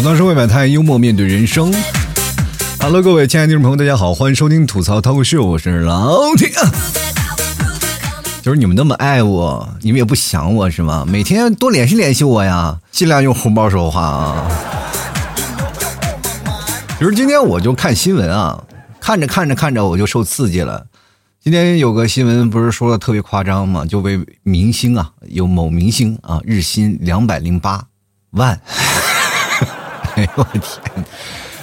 吐槽社会百态，幽默面对人生。Hello，各位亲爱的听众朋友，大家好，欢迎收听吐槽脱口秀，我是老铁。就是你们那么爱我，你们也不想我是吗？每天多联系联系我呀，尽量用红包说话啊。就是今天我就看新闻啊，看着看着看着我就受刺激了。今天有个新闻不是说的特别夸张吗？就为明星啊，有某明星啊，日薪两百零八万。哎呦我的天！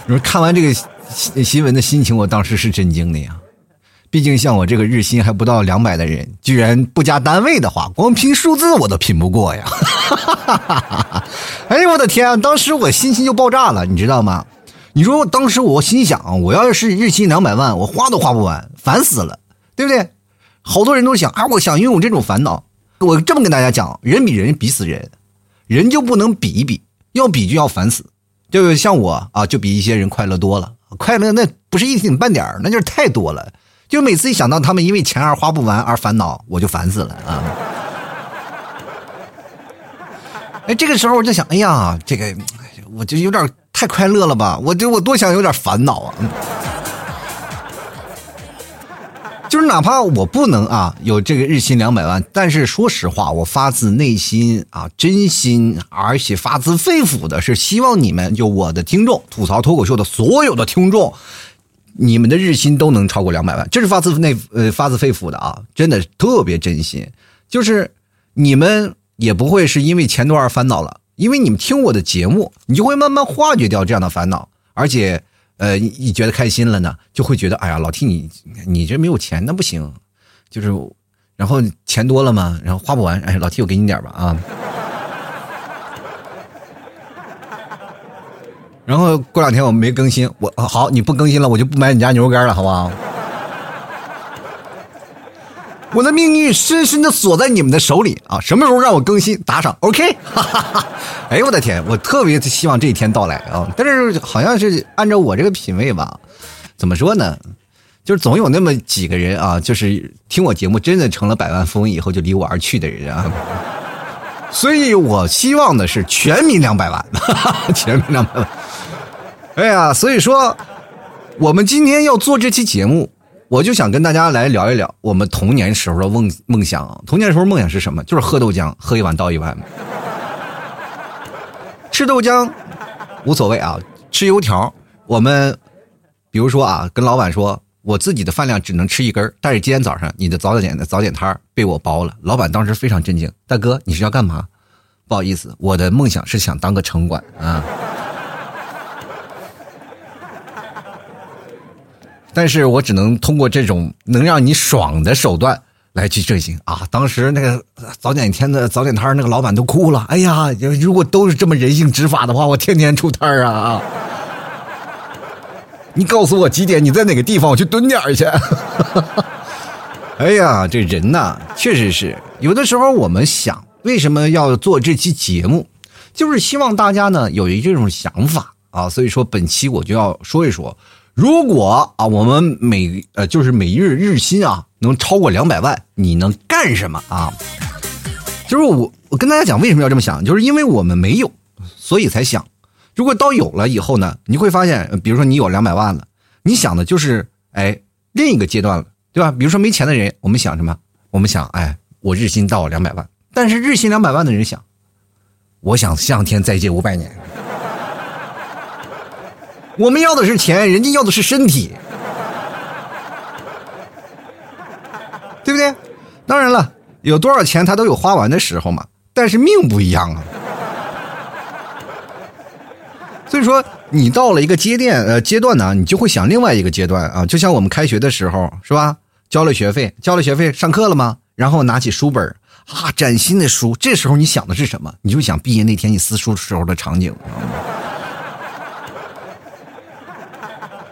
你说看完这个新新闻的心情，我当时是震惊的呀。毕竟像我这个日薪还不到两百的人，居然不加单位的话，光拼数字我都拼不过呀！哎呦我的天！当时我心情就爆炸了，你知道吗？你说当时我心想，我要是日薪两百万，我花都花不完，烦死了，对不对？好多人都想啊，我想拥有这种烦恼。我这么跟大家讲，人比人比死人，人就不能比一比，要比就要烦死。就像我啊，就比一些人快乐多了。快乐那不是一点半点，那就是太多了。就每次一想到他们因为钱而花不完而烦恼，我就烦死了啊！哎，这个时候我就想，哎呀，这个我就有点太快乐了吧？我就我多想有点烦恼啊！就是哪怕我不能啊有这个日薪两百万，但是说实话，我发自内心啊真心，而且发自肺腑的是希望你们就我的听众吐槽脱口秀的所有的听众。你们的日薪都能超过两百万，这是发自内呃发自肺腑的啊，真的特别真心。就是你们也不会是因为钱多而烦恼了，因为你们听我的节目，你就会慢慢化解掉这样的烦恼，而且呃一觉得开心了呢，就会觉得哎呀老替你你这没有钱那不行，就是然后钱多了嘛，然后花不完，哎老替我给你点吧啊。然后过两天我没更新，我好你不更新了，我就不买你家牛肉干了，好不好？我的命运深深的锁在你们的手里啊！什么时候让我更新打赏？OK？哈哈哈哎呦我的天，我特别希望这一天到来啊！但是好像是按照我这个品味吧，怎么说呢？就是总有那么几个人啊，就是听我节目真的成了百万富翁以后就离我而去的人啊。所以我希望的是全民两百万，哈 哈全民两百万。哎呀，所以说，我们今天要做这期节目，我就想跟大家来聊一聊我们童年时候的梦梦想。童年时候梦想是什么？就是喝豆浆，喝一碗倒一碗。吃豆浆无所谓啊，吃油条，我们比如说啊，跟老板说，我自己的饭量只能吃一根，但是今天早上你的早点的早点摊被我包了。老板当时非常震惊，大哥你是要干嘛？不好意思，我的梦想是想当个城管啊。但是我只能通过这种能让你爽的手段来去执行啊！当时那个早点天的早点摊那个老板都哭了。哎呀，如果都是这么人性执法的话，我天天出摊啊啊！你告诉我几点？你在哪个地方？我去蹲点去。哎呀，这人呐，确实是有的时候我们想为什么要做这期节目，就是希望大家呢有一这种想法啊。所以说本期我就要说一说。如果啊，我们每呃就是每日日薪啊能超过两百万，你能干什么啊？就是我我跟大家讲为什么要这么想，就是因为我们没有，所以才想。如果到有了以后呢，你会发现，比如说你有两百万了，你想的就是哎另一个阶段了，对吧？比如说没钱的人，我们想什么？我们想哎我日薪到两百万，但是日薪两百万的人想，我想向天再借五百年。我们要的是钱，人家要的是身体，对不对？当然了，有多少钱他都有花完的时候嘛。但是命不一样啊。所以说，你到了一个阶段呃阶段呢，你就会想另外一个阶段啊。就像我们开学的时候，是吧？交了学费，交了学费，上课了吗？然后拿起书本啊，崭新的书。这时候你想的是什么？你就想毕业那天你撕书时候的场景。知道吗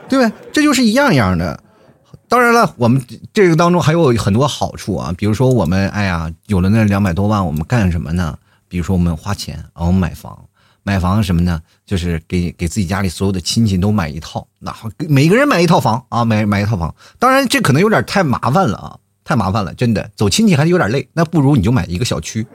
对？这就是一样一样的。当然了，我们这个当中还有很多好处啊，比如说我们哎呀，有了那两百多万，我们干什么呢？比如说我们花钱啊，我们买房，买房什么呢？就是给给自己家里所有的亲戚都买一套，那每个人买一套房啊，买买一套房。当然，这可能有点太麻烦了啊，太麻烦了，真的走亲戚还是有点累，那不如你就买一个小区。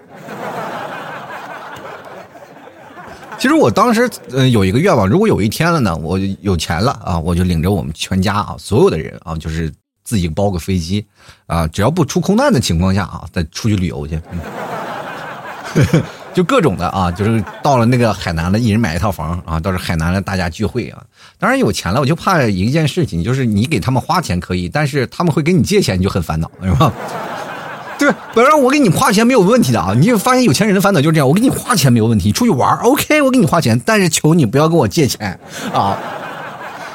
其实我当时呃有一个愿望，如果有一天了呢，我有钱了啊，我就领着我们全家啊，所有的人啊，就是自己包个飞机啊，只要不出空难的情况下啊，再出去旅游去。就各种的啊，就是到了那个海南了，一人买一套房啊，到时海南了大家聚会啊。当然有钱了，我就怕一件事情，就是你给他们花钱可以，但是他们会给你借钱，你就很烦恼，是吧？对，本来我给你花钱没有问题的啊，你就发现有钱人的烦恼就是这样，我给你花钱没有问题，你出去玩 OK，我给你花钱，但是求你不要跟我借钱啊，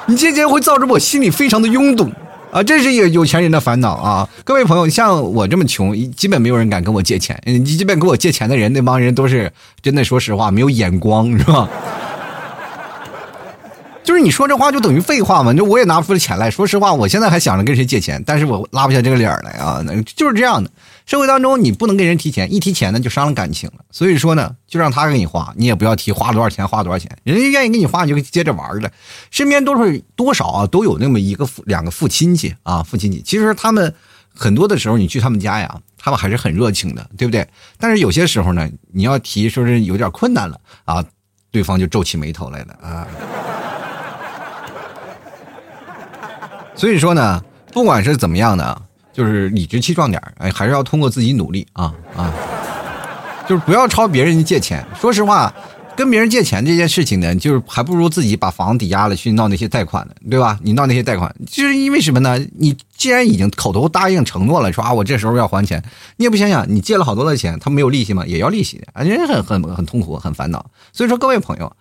你借钱会造成我心里非常的拥堵。啊，这是有有钱人的烦恼啊！各位朋友，像我这么穷，基本没有人敢跟我借钱。你基本跟我借钱的人，那帮人都是真的，说实话，没有眼光，是吧？就是你说这话就等于废话嘛？就我也拿不出钱来。说实话，我现在还想着跟谁借钱，但是我拉不下这个脸来啊！就是这样的。社会当中，你不能跟人提钱，一提钱呢就伤了感情了。所以说呢，就让他给你花，你也不要提花多少钱，花多少钱，人家愿意给你花，你就接着玩了。身边都是多少啊，都有那么一个父两个父亲戚啊，父亲戚。其实他们很多的时候，你去他们家呀，他们还是很热情的，对不对？但是有些时候呢，你要提说是有点困难了啊，对方就皱起眉头来了啊。所以说呢，不管是怎么样的。就是理直气壮点哎，还是要通过自己努力啊啊！就是不要抄别人借钱。说实话，跟别人借钱这件事情呢，就是还不如自己把房抵押了去闹那些贷款呢，对吧？你闹那些贷款，就是因为什么呢？你既然已经口头答应承诺了，说啊我这时候要还钱，你也不想想，你借了好多的钱，他没有利息吗？也要利息的，啊，人很很很痛苦，很烦恼。所以说，各位朋友。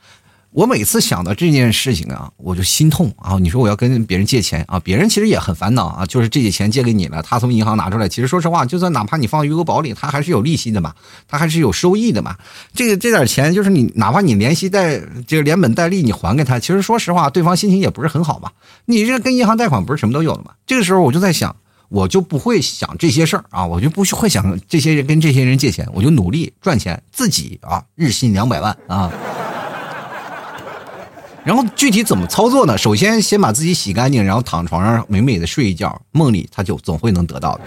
我每次想到这件事情啊，我就心痛啊！你说我要跟别人借钱啊，别人其实也很烦恼啊。就是这些钱借给你了，他从银行拿出来，其实说实话，就算哪怕你放余额宝里，他还是有利息的嘛，他还是有收益的嘛。这个这点钱，就是你哪怕你连息带这个连本带利你还给他，其实说实话，对方心情也不是很好嘛。你这跟银行贷款不是什么都有了吗？这个时候我就在想，我就不会想这些事儿啊，我就不会想这些人跟这些人借钱，我就努力赚钱，自己啊日薪两百万啊。然后具体怎么操作呢？首先先把自己洗干净，然后躺床上美美的睡一觉，梦里他就总会能得到的。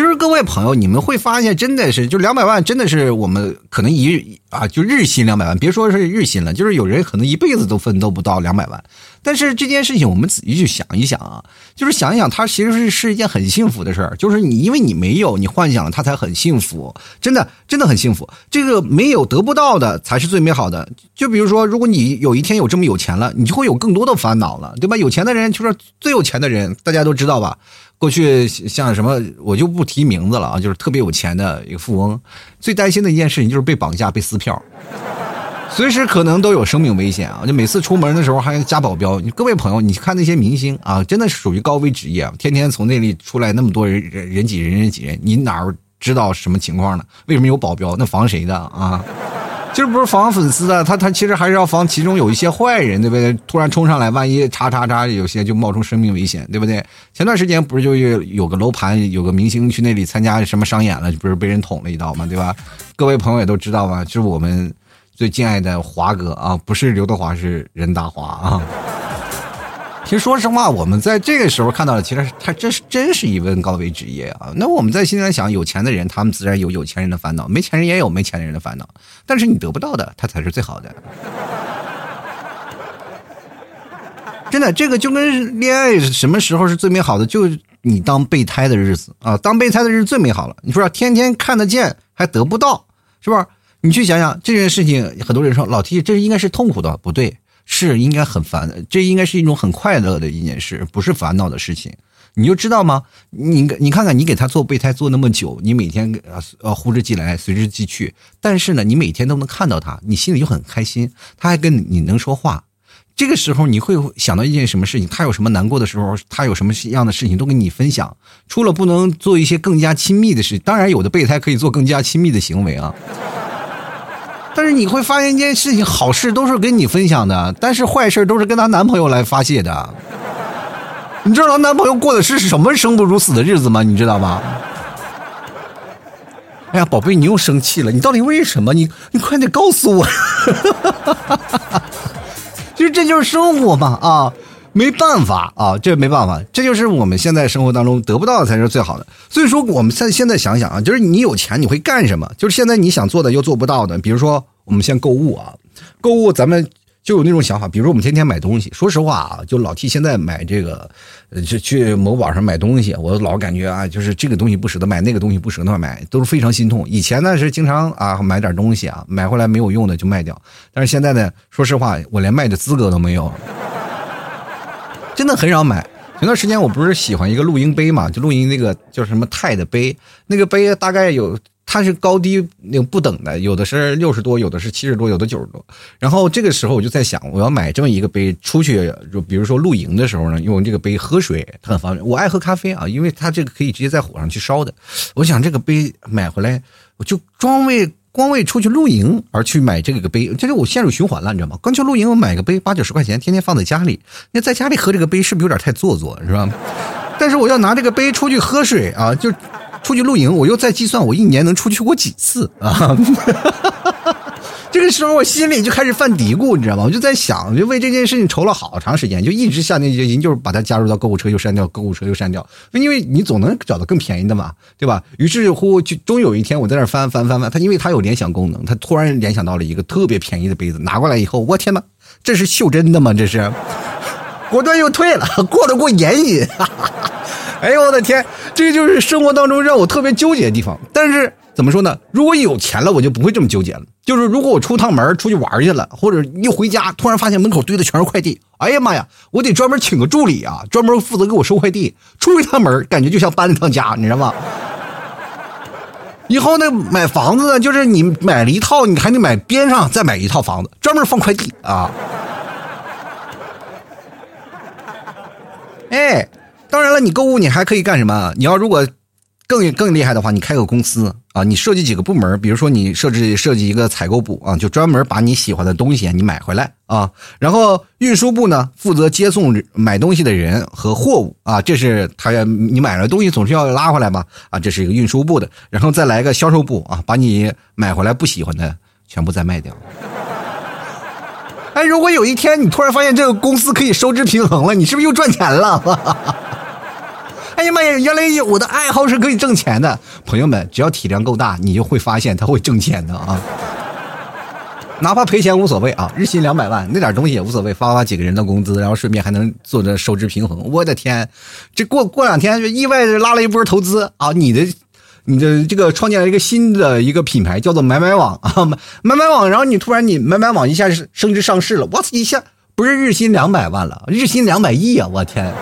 其实各位朋友，你们会发现，真的是就两百万，真的是我们可能一啊，就日薪两百万，别说是日薪了，就是有人可能一辈子都奋斗不到两百万。但是这件事情，我们仔细去想一想啊，就是想一想，它其实是是一件很幸福的事儿。就是你因为你没有，你幻想了，它才很幸福，真的真的很幸福。这个没有得不到的才是最美好的。就比如说，如果你有一天有这么有钱了，你就会有更多的烦恼了，对吧？有钱的人就是最有钱的人，大家都知道吧？过去像什么，我就不提名字了啊，就是特别有钱的一个富翁，最担心的一件事情就是被绑架、被撕票，随时可能都有生命危险啊！就每次出门的时候还要加保镖。各位朋友，你看那些明星啊，真的是属于高危职业，天天从那里出来那么多人人人挤人人挤人，你哪知道什么情况呢？为什么有保镖？那防谁的啊？就是不是防粉丝的，他他其实还是要防其中有一些坏人，对不对？突然冲上来，万一叉叉叉，有些就冒充生命危险，对不对？前段时间不是就有有个楼盘，有个明星去那里参加什么商演了，不是被人捅了一刀吗？对吧？各位朋友也都知道吧？就是我们最敬爱的华哥啊，不是刘德华，是任达华啊。其实说实话，我们在这个时候看到的，其实他这是真是一份高危职业啊。那我们在现在想，有钱的人，他们自然有有钱人的烦恼；没钱人也有没钱人的烦恼。但是你得不到的，他才是最好的。真的，这个就跟恋爱什么时候是最美好的？就你当备胎的日子啊，当备胎的日子最美好了。你说天天看得见还得不到，是吧？你去想想这件事情，很多人说老提这应该是痛苦的，不对。是应该很烦，这应该是一种很快乐的一件事，不是烦恼的事情。你就知道吗？你你看看，你给他做备胎做那么久，你每天呃呃呼之即来，随之即去，但是呢，你每天都能看到他，你心里就很开心。他还跟你能说话，这个时候你会想到一件什么事情？他有什么难过的时候，他有什么样的事情都跟你分享。除了不能做一些更加亲密的事，当然有的备胎可以做更加亲密的行为啊。但是你会发现一件事情，好事都是跟你分享的，但是坏事都是跟她男朋友来发泄的。你知道她男朋友过的是什么生不如死的日子吗？你知道吗？哎呀，宝贝，你又生气了，你到底为什么？你你快点告诉我。其实这就是生活嘛啊！没办法啊，这没办法，这就是我们现在生活当中得不到的才是最好的。所以说，我们现现在想想啊，就是你有钱你会干什么？就是现在你想做的又做不到的，比如说我们先购物啊，购物咱们。就有那种想法，比如说我们天天买东西。说实话啊，就老替现在买这个，呃，去去某宝上买东西，我老感觉啊，就是这个东西不舍得买，那个东西不舍得买，都是非常心痛。以前呢是经常啊买点东西啊，买回来没有用的就卖掉。但是现在呢，说实话，我连卖的资格都没有，真的很少买。前段时间我不是喜欢一个露营杯嘛，就露营那个叫什么钛的杯，那个杯大概有。它是高低那个不等的，有的是六十多，有的是七十多，有的九十多。然后这个时候我就在想，我要买这么一个杯，出去就比如说露营的时候呢，用这个杯喝水很方便。我爱喝咖啡啊，因为它这个可以直接在火上去烧的。我想这个杯买回来，我就光为光为出去露营而去买这个杯，这是我陷入循环了，你知道吗？刚去露营，我买个杯八九十块钱，天天放在家里，那在家里喝这个杯是不是有点太做作，是吧？但是我要拿这个杯出去喝水啊，就。出去露营，我又在计算我一年能出去过几次啊！这个时候我心里就开始犯嘀咕，你知道吗？我就在想，就为这件事情愁了好长时间，就一直下定决心，就是把它加入到购物车又删掉，购物车又删掉，因为你总能找到更便宜的嘛，对吧？于是乎，就终有一天我在那翻翻翻翻，它因为它有联想功能，它突然联想到了一个特别便宜的杯子，拿过来以后，我天哪，这是袖珍的吗？这是，果断又退了，过得过眼瘾。哎呦我的天，这就是生活当中让我特别纠结的地方。但是怎么说呢？如果有钱了，我就不会这么纠结了。就是如果我出趟门出去玩去了，或者一回家突然发现门口堆的全是快递，哎呀妈呀，我得专门请个助理啊，专门负责给我收快递。出一趟门，感觉就像搬了趟家，你知道吗？以后呢，买房子呢，就是你买了一套，你还得买边上再买一套房子，专门放快递啊。哎。当然了，你购物你还可以干什么？你要如果更更厉害的话，你开个公司啊，你设计几个部门，比如说你设置设计一个采购部啊，就专门把你喜欢的东西你买回来啊。然后运输部呢，负责接送买东西的人和货物啊，这是他你买了东西总是要拉回来吧啊，这是一个运输部的。然后再来个销售部啊，把你买回来不喜欢的全部再卖掉。哎，如果有一天你突然发现这个公司可以收支平衡了，你是不是又赚钱了？哎呀妈呀！原来我的爱好是可以挣钱的，朋友们，只要体量够大，你就会发现它会挣钱的啊！哪怕赔钱无所谓啊，日薪两百万那点东西也无所谓，发发几个人的工资，然后顺便还能做着收支平衡。我的天，这过过两天就意外的拉了一波投资啊！你的你的这个创建了一个新的一个品牌，叫做买买网啊，买买网，然后你突然你买买网一下升值上市了，我操一下不是日薪两百万了，日薪两百亿啊！我天。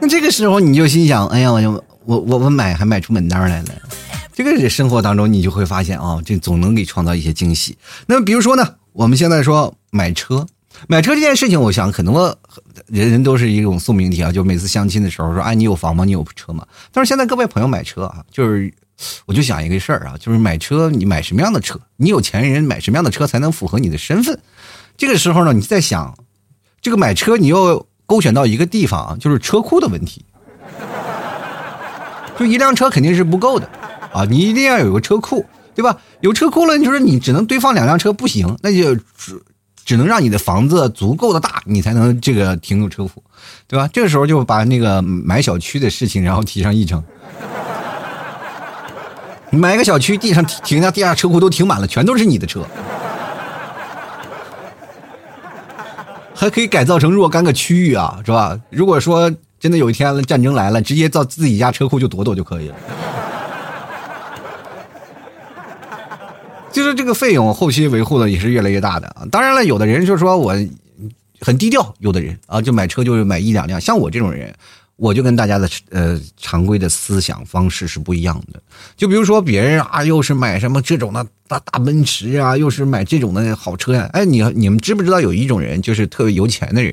那这个时候你就心想，哎呀，我就我我我买还买出门单来了。这个生活当中你就会发现啊，这总能给创造一些惊喜。那么比如说呢，我们现在说买车，买车这件事情，我想可能人人都是一种宿命题啊。就每次相亲的时候说，哎，你有房吗？你有车吗？但是现在各位朋友买车啊，就是我就想一个事儿啊，就是买车你买什么样的车？你有钱人买什么样的车才能符合你的身份？这个时候呢，你在想这个买车，你又。勾选到一个地方啊，就是车库的问题。就一辆车肯定是不够的啊，你一定要有个车库，对吧？有车库了，就是你只能堆放两辆车不行，那就只只能让你的房子足够的大，你才能这个停有车库，对吧？这个时候就把那个买小区的事情然后提上议程。买个小区，地上停下地下车库都停满了，全都是你的车。还可以改造成若干个区域啊，是吧？如果说真的有一天战争来了，直接到自己家车库就躲躲就可以了。就是这个费用后期维护的也是越来越大的啊。当然了，有的人就说我很低调，有的人啊就买车就是买一两辆，像我这种人。我就跟大家的呃常规的思想方式是不一样的，就比如说别人啊，又是买什么这种的大大奔驰啊，又是买这种的好车呀，哎，你你们知不知道有一种人就是特别有钱的人，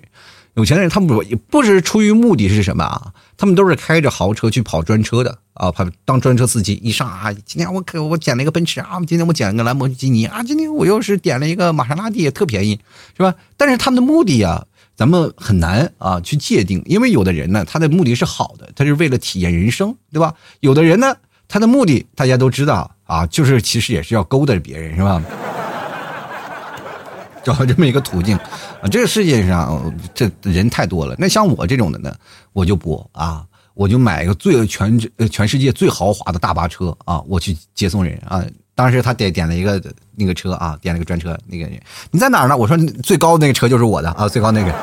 有钱的人他们不不是出于目的是什么啊？他们都是开着豪车去跑专车的啊，跑当专车司机一上啊，今天我可我捡了一个奔驰啊，今天我捡了个兰博基尼啊，今天我又是点了一个玛莎拉蒂，特便宜，是吧？但是他们的目的呀。咱们很难啊去界定，因为有的人呢，他的目的是好的，他是为了体验人生，对吧？有的人呢，他的目的大家都知道啊，就是其实也是要勾搭别人，是吧？找到这么一个途径啊。这个世界上这人太多了，那像我这种的呢，我就不啊，我就买一个最全全世界最豪华的大巴车啊，我去接送人啊。当时他点点了一个那个车啊，点了个专车，那个你在哪儿呢？我说最高那个车就是我的啊，最高那个。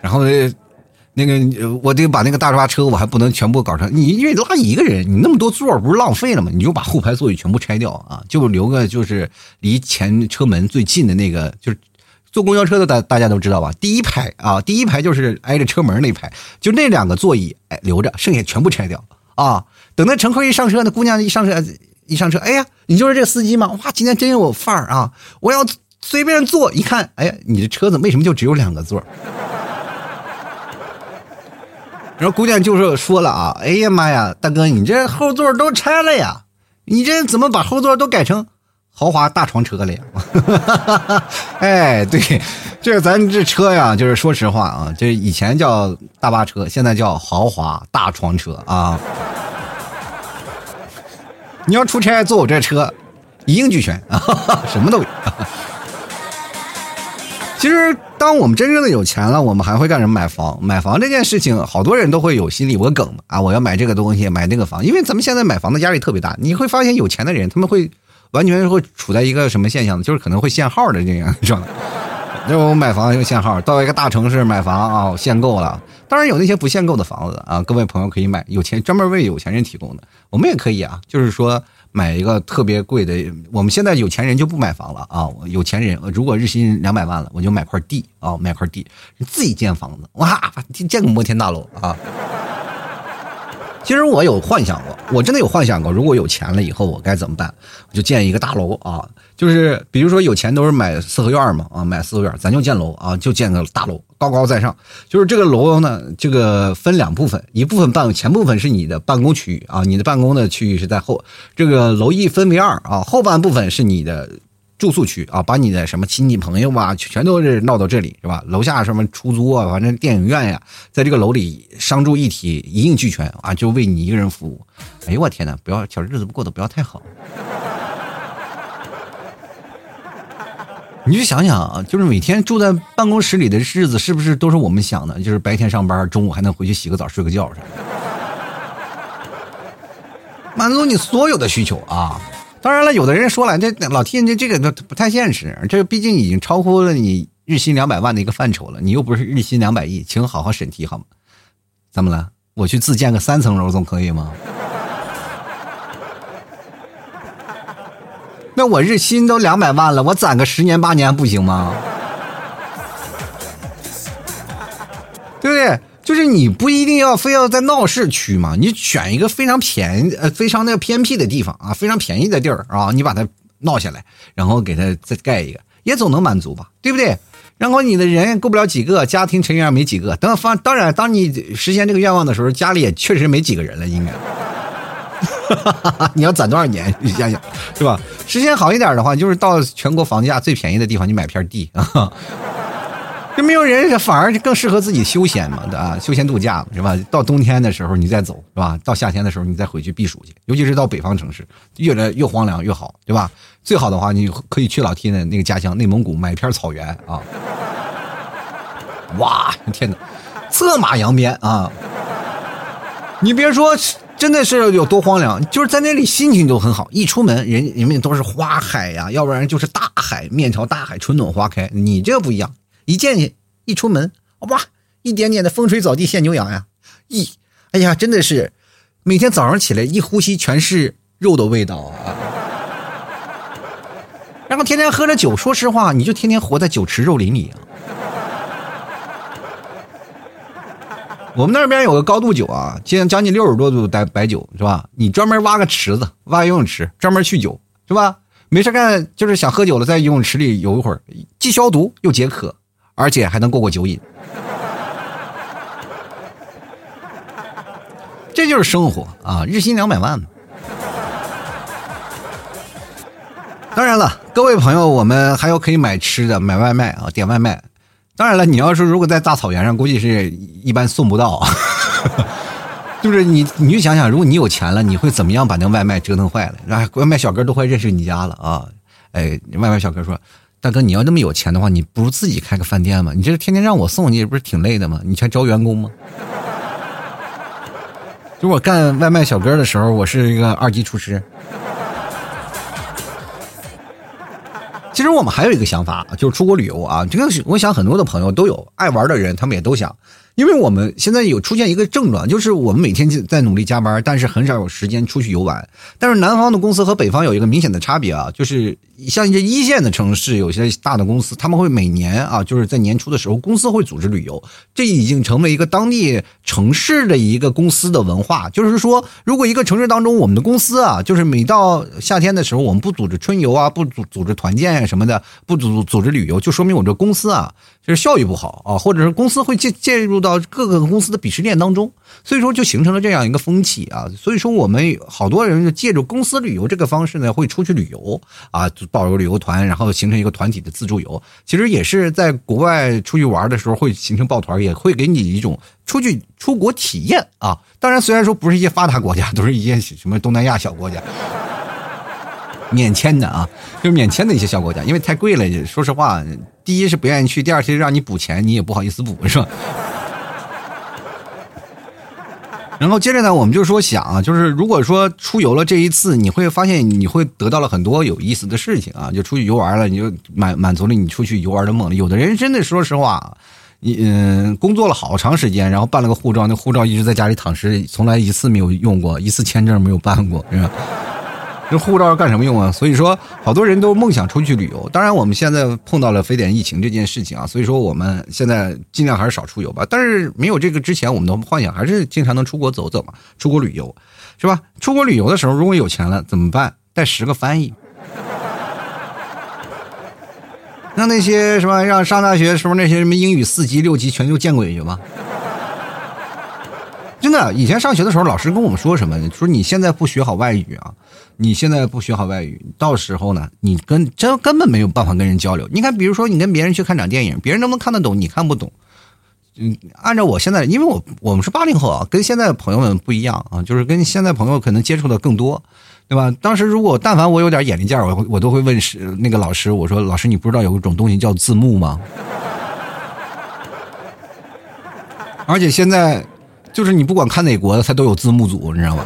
然后呢那个我得把那个大巴车我还不能全部搞成，你因为拉一个人，你那么多座不是浪费了吗？你就把后排座椅全部拆掉啊，就留个就是离前车门最近的那个，就是坐公交车的大大家都知道吧？第一排啊，第一排就是挨着车门那排，就那两个座椅哎留着，剩下全部拆掉。啊！等那乘客一上车，那姑娘一上车，一上车，哎呀，你就是这司机吗？哇，今天真有范儿啊！我要随便坐，一看，哎呀，你的车子为什么就只有两个座？然后姑娘就是说了啊，哎呀妈呀，大哥，你这后座都拆了呀？你这怎么把后座都改成豪华大床车了呀？哎，对，这咱这车呀，就是说实话啊，这以前叫大巴车，现在叫豪华大床车啊。你要出差坐我这车，一应俱全啊，什么都有。其实，当我们真正的有钱了，我们还会干什么？买房。买房这件事情，好多人都会有心里有个梗啊，我要买这个东西，买那个房。因为咱们现在买房的压力特别大，你会发现有钱的人他们会完全会处在一个什么现象呢？就是可能会限号的这样状态。就我买房又限号，到一个大城市买房啊，限购了。当然有那些不限购的房子啊，各位朋友可以买，有钱专门为有钱人提供的。我们也可以啊，就是说买一个特别贵的。我们现在有钱人就不买房了啊，有钱人如果日薪两百万了，我就买块地啊，买块地自己建房子，哇，建个摩天大楼啊。其实我有幻想过，我真的有幻想过，如果有钱了以后我该怎么办？我就建一个大楼啊，就是比如说有钱都是买四合院嘛啊，买四合院，咱就建楼啊，就建个大楼，高高在上。就是这个楼呢，这个分两部分，一部分办前部分是你的办公区域啊，你的办公的区域是在后，这个楼一分为二啊，后半部分是你的。住宿区啊，把你的什么亲戚朋友啊，全都是闹到这里是吧？楼下什么出租啊，反正电影院呀，在这个楼里商住一体，一应俱全啊，就为你一个人服务。哎呦我天哪，不要小日子过得不要太好。你就想想啊，就是每天住在办公室里的日子，是不是都是我们想的？就是白天上班，中午还能回去洗个澡、睡个觉，啥的？满足你所有的需求啊。当然了，有的人说了，这老天这这个都不太现实，这毕竟已经超乎了你日薪两百万的一个范畴了，你又不是日薪两百亿，请好好审题好吗？怎么了？我去自建个三层楼总可以吗？那我日薪都两百万了，我攒个十年八年不行吗？对不对？就是你不一定要非要在闹市区嘛，你选一个非常便宜呃非常那个偏僻的地方啊，非常便宜的地儿啊，你把它闹下来，然后给它再盖一个，也总能满足吧，对不对？然后你的人够不了几个，家庭成员没几个，等方当然，当你实现这个愿望的时候，家里也确实没几个人了，应该。你要攒多少年？你想想，是吧？实现好一点的话，就是到全国房价最便宜的地方，你买片地啊。就没有人，反而更适合自己休闲嘛，对吧？休闲度假是吧？到冬天的时候你再走，是吧？到夏天的时候你再回去避暑去，尤其是到北方城市，越来越荒凉越好，对吧？最好的话，你可以去老 T 的那个家乡内蒙古买一片草原啊！哇，天哪，策马扬鞭啊！你别说，真的是有多荒凉，就是在那里心情就很好，一出门人人们都是花海呀，要不然就是大海，面朝大海，春暖花开。你这不一样。一见你一出门，哇，一点点的风吹草低见牛羊呀！一，哎呀，真的是，每天早上起来一呼吸全是肉的味道啊！然后天天喝着酒，说实话，你就天天活在酒池肉林里啊！我们那边有个高度酒啊，现在将近六十多度的白酒是吧？你专门挖个池子，挖游泳池，专门酗酒是吧？没事干就是想喝酒了，在游泳池里游一会儿，既消毒又解渴。而且还能过过酒瘾，这就是生活啊！日薪两百万当然了，各位朋友，我们还有可以买吃的，买外卖啊，点外卖。当然了，你要是如果在大草原上，估计是一般送不到。就是你，你就想想，如果你有钱了，你会怎么样把那外卖折腾坏了？啊，外卖小哥都快认识你家了啊！哎，外卖小哥说：“大哥，你要那么有钱的话，你不如自己开个饭店吗？你这天天让我送，你不是挺累的吗？你还招员工吗？” 就我干外卖小哥的时候，我是一个二级厨师。其实我们还有一个想法，就是出国旅游啊。这个我想很多的朋友都有，爱玩的人他们也都想。因为我们现在有出现一个症状，就是我们每天在努力加班，但是很少有时间出去游玩。但是南方的公司和北方有一个明显的差别啊，就是像一些一线的城市，有些大的公司，他们会每年啊，就是在年初的时候，公司会组织旅游，这已经成为一个当地城市的一个公司的文化。就是说，如果一个城市当中，我们的公司啊，就是每到夏天的时候，我们不组织春游啊，不组组织团建什么的，不组组织旅游，就说明我这公司啊。就是效益不好啊，或者是公司会介介入到到各个公司的鄙视链当中，所以说就形成了这样一个风气啊。所以说我们好多人就借助公司旅游这个方式呢，会出去旅游啊，报个旅游团，然后形成一个团体的自助游。其实也是在国外出去玩的时候会形成抱团，也会给你一种出去出国体验啊。当然，虽然说不是一些发达国家，都是一些什么东南亚小国家。免签的啊，就是免签的一些小国家，因为太贵了。说实话，第一是不愿意去，第二是让你补钱，你也不好意思补，是吧？然后接着呢，我们就说想啊，就是如果说出游了这一次，你会发现你会得到了很多有意思的事情啊，就出去游玩了，你就满满足了你出去游玩的梦。有的人真的说实话，你嗯，工作了好长时间，然后办了个护照，那护照一直在家里躺尸，从来一次没有用过，一次签证没有办过，是吧？这护照干什么用啊？所以说，好多人都梦想出去旅游。当然，我们现在碰到了非典疫情这件事情啊，所以说我们现在尽量还是少出游吧。但是没有这个之前，我们的幻想还是经常能出国走走嘛，出国旅游，是吧？出国旅游的时候，如果有钱了怎么办？带十个翻译，让那些什么让上大学时候那些什么英语四级六级全都见鬼去吧。真的，以前上学的时候，老师跟我们说什么？说你现在不学好外语啊，你现在不学好外语，到时候呢，你跟真根本没有办法跟人交流。你看，比如说你跟别人去看场电影，别人能不能看得懂？你看不懂。嗯，按照我现在，因为我我们是八零后啊，跟现在的朋友们不一样啊，就是跟现在朋友可能接触的更多，对吧？当时如果但凡我有点眼力见儿，我我都会问是那个老师，我说老师，你不知道有一种东西叫字幕吗？而且现在。就是你不管看哪国的，它都有字幕组，你知道吗？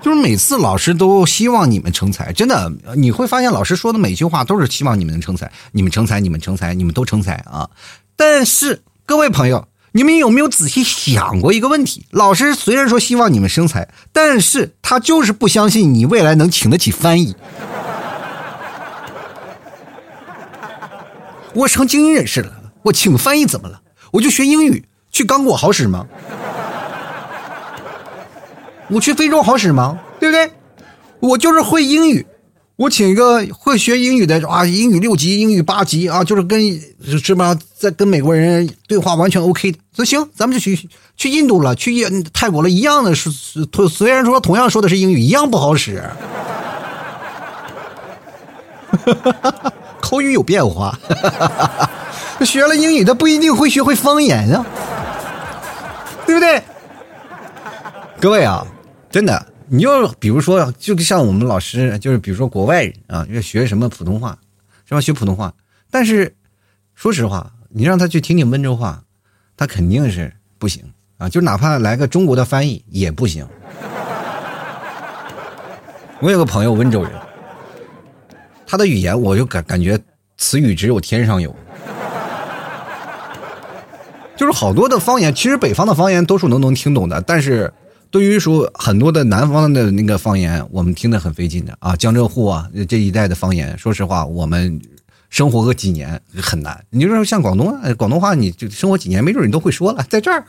就是每次老师都希望你们成才，真的，你会发现老师说的每句话都是希望你们能成才，你们成才，你们成才，你们都成才啊！但是各位朋友，你们有没有仔细想过一个问题？老师虽然说希望你们生财，但是他就是不相信你未来能请得起翻译。我成精英人士了，我请翻译怎么了？我就学英语，去刚果好使吗？我去非洲好使吗？对不对？我就是会英语，我请一个会学英语的啊，英语六级、英语八级啊，就是跟是吧，在跟美国人对话完全 OK 的。那行，咱们就去去印度了，去印泰国了，一样的是，虽然说同样说的是英语，一样不好使。口语有变化。学了英语，他不一定会学会方言啊，对不对？各位啊，真的，你就比如说，就像我们老师，就是比如说国外人啊，要学什么普通话，是吧？学普通话，但是说实话，你让他去听听温州话，他肯定是不行啊。就哪怕来个中国的翻译也不行。我有个朋友温州人，他的语言我就感感觉词语只有天上有。就是好多的方言，其实北方的方言多数都能听懂的，但是对于说很多的南方的那个方言，我们听得很费劲的啊。江浙沪啊这一带的方言，说实话，我们生活个几年很难。你就说像广东，广东话你就生活几年，没准你都会说了。在这儿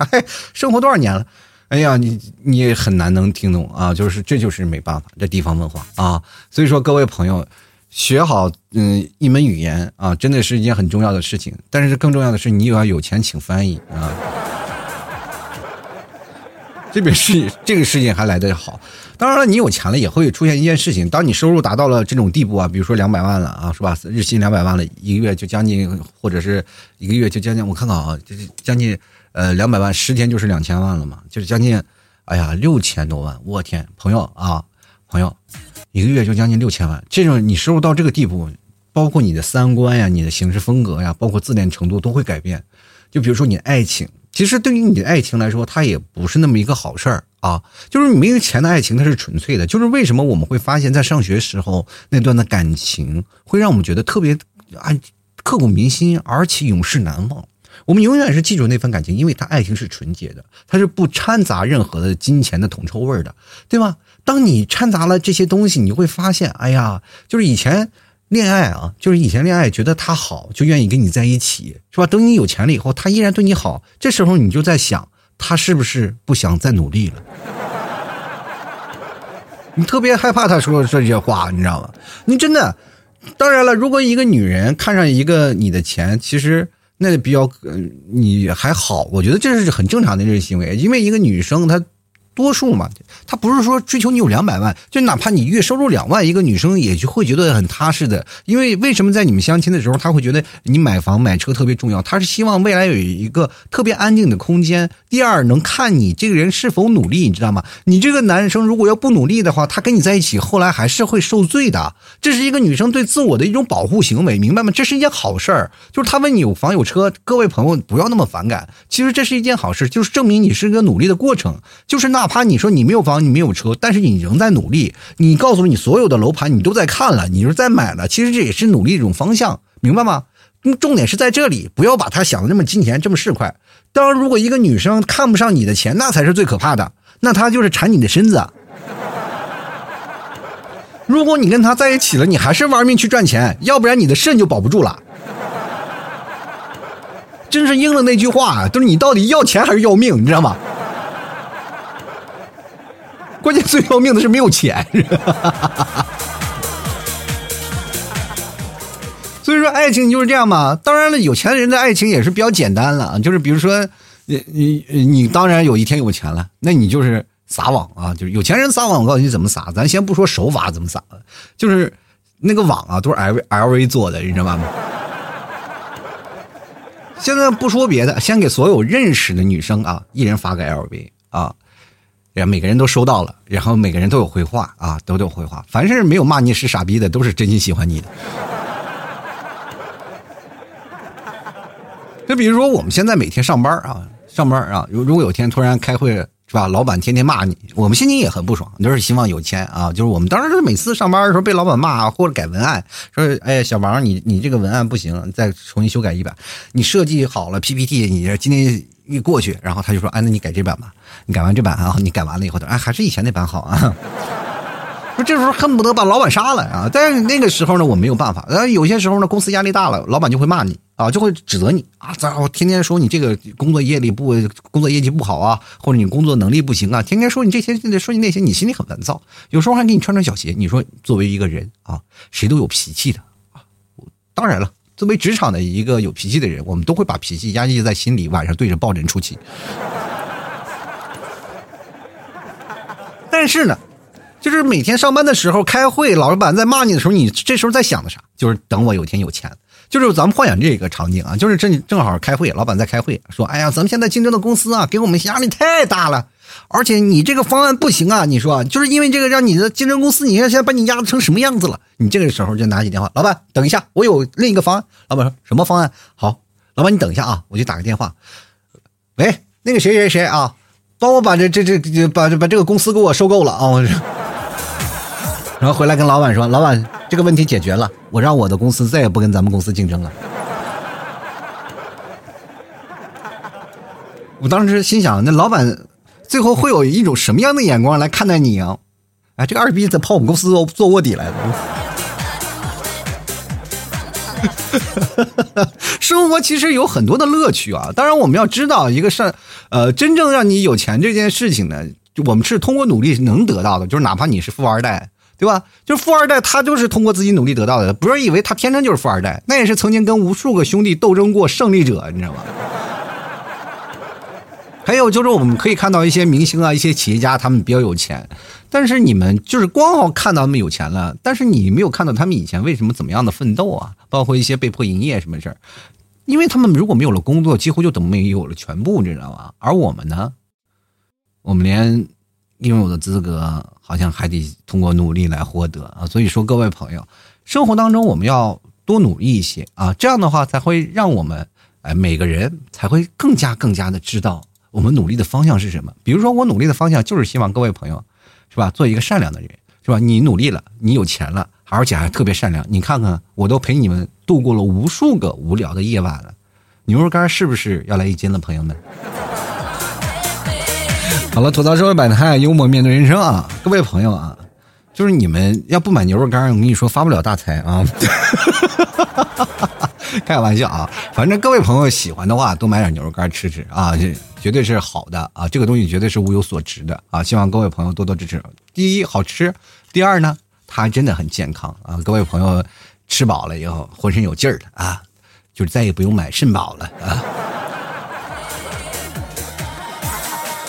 生活多少年了，哎呀，你你很难能听懂啊。就是这就是没办法，这地方文化啊。所以说各位朋友。学好嗯一门语言啊，真的是一件很重要的事情。但是更重要的是，你又要有钱请翻译啊。这个事这个事情还来得好。当然了，你有钱了也会出现一件事情。当你收入达到了这种地步啊，比如说两百万了啊，是吧？日薪两百万了，一个月就将近，或者是一个月就将近，我看看啊，就是将近呃两百万，十天就是两千万了嘛，就是将近，哎呀六千多万，我天，朋友啊，朋友，一个月就将近六千万，这种你收入到这个地步，包括你的三观呀、你的行事风格呀，包括自恋程度都会改变。就比如说你爱情，其实对于你的爱情来说，它也不是那么一个好事儿啊。就是没有钱的爱情，它是纯粹的。就是为什么我们会发现，在上学时候那段的感情，会让我们觉得特别啊刻骨铭心，而且永世难忘。我们永远是记住那份感情，因为他爱情是纯洁的，它是不掺杂任何的金钱的铜臭味的，对吧？当你掺杂了这些东西，你会发现，哎呀，就是以前。恋爱啊，就是以前恋爱觉得他好，就愿意跟你在一起，是吧？等你有钱了以后，他依然对你好，这时候你就在想，他是不是不想再努力了？你特别害怕他说这些话，你知道吗？你真的，当然了，如果一个女人看上一个你的钱，其实那比较，你还好，我觉得这是很正常的这种行为，因为一个女生她。多数嘛，他不是说追求你有两百万，就哪怕你月收入两万，一个女生也就会觉得很踏实的。因为为什么在你们相亲的时候，他会觉得你买房买车特别重要？他是希望未来有一个特别安静的空间。第二，能看你这个人是否努力，你知道吗？你这个男生如果要不努力的话，他跟你在一起，后来还是会受罪的。这是一个女生对自我的一种保护行为，明白吗？这是一件好事儿。就是他问你有房有车，各位朋友不要那么反感。其实这是一件好事，就是证明你是一个努力的过程。就是那。怕你说你没有房，你没有车，但是你仍在努力。你告诉你所有的楼盘，你都在看了，你是在买了。其实这也是努力一种方向，明白吗？重点是在这里，不要把他想的那么金钱，这么市侩。当然，如果一个女生看不上你的钱，那才是最可怕的。那她就是馋你的身子。如果你跟她在一起了，你还是玩命去赚钱，要不然你的肾就保不住了。真是应了那句话，就是你到底要钱还是要命，你知道吗？关键最要命的是没有钱，所以说爱情就是这样嘛。当然了，有钱人的爱情也是比较简单了，就是比如说，你你你当然有一天有钱了，那你就是撒网啊，就是有钱人撒网，我告诉你怎么撒。咱先不说手法怎么撒，就是那个网啊，都是 L L V 做的，你知道吗？现在不说别的，先给所有认识的女生啊，一人发个 L V 啊。每个人都收到了，然后每个人都有回话啊，都有回话。凡是没有骂你是傻逼的，都是真心喜欢你的。就比如说我们现在每天上班啊，上班啊，如如果有天突然开会是吧，老板天天骂你，我们心情也很不爽，都是希望有钱啊。就是我们当时每次上班的时候被老板骂或者改文案，说哎小王你你这个文案不行，再重新修改一版。你设计好了 PPT，你今天。一过去，然后他就说：“哎，那你改这版吧。你改完这版啊，你改完了以后，哎，还是以前那版好啊。”说这时候恨不得把老板杀了啊！但是那个时候呢，我没有办法。呃，有些时候呢，公司压力大了，老板就会骂你啊，就会指责你啊，咋我天天说你这个工作业力不，工作业绩不好啊，或者你工作能力不行啊，天天说你这些，说你那些，你心里很烦躁。有时候还给你穿穿小鞋。你说作为一个人啊，谁都有脾气的啊。当然了。作为职场的一个有脾气的人，我们都会把脾气压抑在心里，晚上对着抱枕出气。但是呢，就是每天上班的时候开会，老板在骂你的时候，你这时候在想的啥？就是等我有一天有钱。就是咱们幻想这个场景啊，就是正正好开会，老板在开会，说：“哎呀，咱们现在竞争的公司啊，给我们压力太大了。”而且你这个方案不行啊！你说，就是因为这个让你的竞争公司，你看现在把你压成什么样子了？你这个时候就拿起电话，老板，等一下，我有另一个方案。老板说什么方案？好，老板你等一下啊，我去打个电话。喂，那个谁谁谁啊，帮我把这这这把把这个公司给我收购了啊！然后回来跟老板说，老板这个问题解决了，我让我的公司再也不跟咱们公司竞争了。我当时心想，那老板。最后会有一种什么样的眼光来看待你啊？哎，这个二逼在跑我们公司做做卧底来了。生活其实有很多的乐趣啊！当然，我们要知道一个事儿，呃，真正让你有钱这件事情呢，就我们是通过努力能得到的。就是哪怕你是富二代，对吧？就是富二代，他就是通过自己努力得到的。不要以为他天生就是富二代，那也是曾经跟无数个兄弟斗争过胜利者，你知道吗？还有就是，我们可以看到一些明星啊，一些企业家，他们比较有钱，但是你们就是光好看到他们有钱了，但是你没有看到他们以前为什么怎么样的奋斗啊，包括一些被迫营业什么事儿。因为他们如果没有了工作，几乎就等于没有了全部，你知道吗？而我们呢，我们连拥有的资格好像还得通过努力来获得啊。所以说，各位朋友，生活当中我们要多努力一些啊，这样的话才会让我们哎每个人才会更加更加的知道我们努力的方向是什么。比如说，我努力的方向就是希望各位朋友是吧，做一个善良的人是吧？你努力了，你有钱了。而且还特别善良，你看看，我都陪你们度过了无数个无聊的夜晚了。牛肉干是不是要来一斤了，朋友们？好了，吐槽社会百态，幽默面对人生啊！各位朋友啊，就是你们要不买牛肉干，我跟你说发不了大财啊！开个玩笑啊，反正各位朋友喜欢的话，多买点牛肉干吃吃啊，这绝对是好的啊！这个东西绝对是物有所值的啊！希望各位朋友多多支持。第一，好吃；第二呢？它真的很健康啊！各位朋友，吃饱了以后浑身有劲儿了啊，就再也不用买肾宝了啊。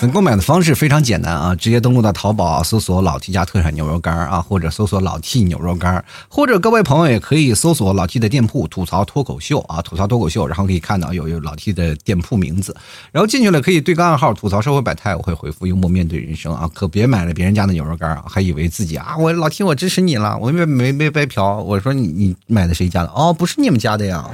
购买的方式非常简单啊，直接登录到淘宝搜索“老 T 家特产牛肉干”啊，或者搜索“老 T 牛肉干”，或者各位朋友也可以搜索老 T 的店铺“吐槽脱口秀”啊，吐槽脱口秀，然后可以看到有有老 T 的店铺名字，然后进去了可以对个暗号“吐槽社会百态”，我会回复“幽默面对人生”啊，可别买了别人家的牛肉干啊，还以为自己啊，我老 T 我支持你了，我没没没白嫖，我说你你买的谁家的？哦，不是你们家的呀。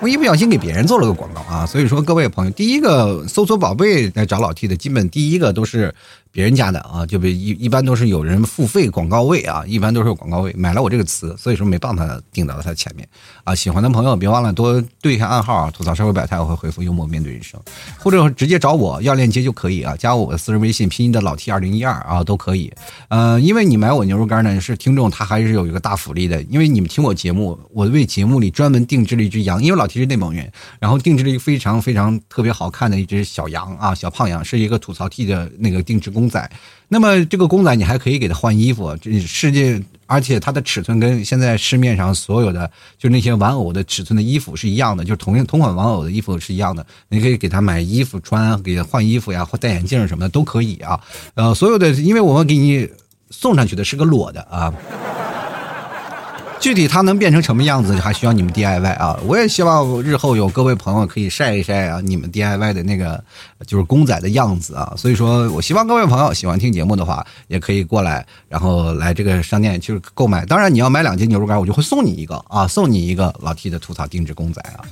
我一不小心给别人做了个广告啊，所以说各位朋友，第一个搜索宝贝来找老 T 的，基本第一个都是。别人家的啊，就比一一般都是有人付费广告位啊，一般都是有广告位，买了我这个词，所以说没办法顶到他前面啊。喜欢的朋友别忘了多对一下暗号啊，吐槽社会百态，我会回复幽默面对人生，或者直接找我要链接就可以啊，加我的私人微信拼音的老 T 二零一二啊都可以。呃，因为你买我牛肉干呢是听众，他还是有一个大福利的，因为你们听我节目，我为节目里专门定制了一只羊，因为老 T 是内蒙人，然后定制了一个非常非常特别好看的一只小羊啊，小胖羊，是一个吐槽 T 的那个定制工。公仔，那么这个公仔你还可以给他换衣服，这世界，而且它的尺寸跟现在市面上所有的就那些玩偶的尺寸的衣服是一样的，就是同同款玩偶的衣服是一样的，你可以给他买衣服穿，给他换衣服呀，或戴眼镜什么的都可以啊。呃，所有的，因为我们给你送上去的是个裸的啊。具体它能变成什么样子，还需要你们 DIY 啊！我也希望日后有各位朋友可以晒一晒啊，你们 DIY 的那个就是公仔的样子啊。所以说我希望各位朋友喜欢听节目的话，也可以过来，然后来这个商店去购买。当然你要买两斤牛肉干，我就会送你一个啊，送你一个老 T 的吐槽定制公仔啊。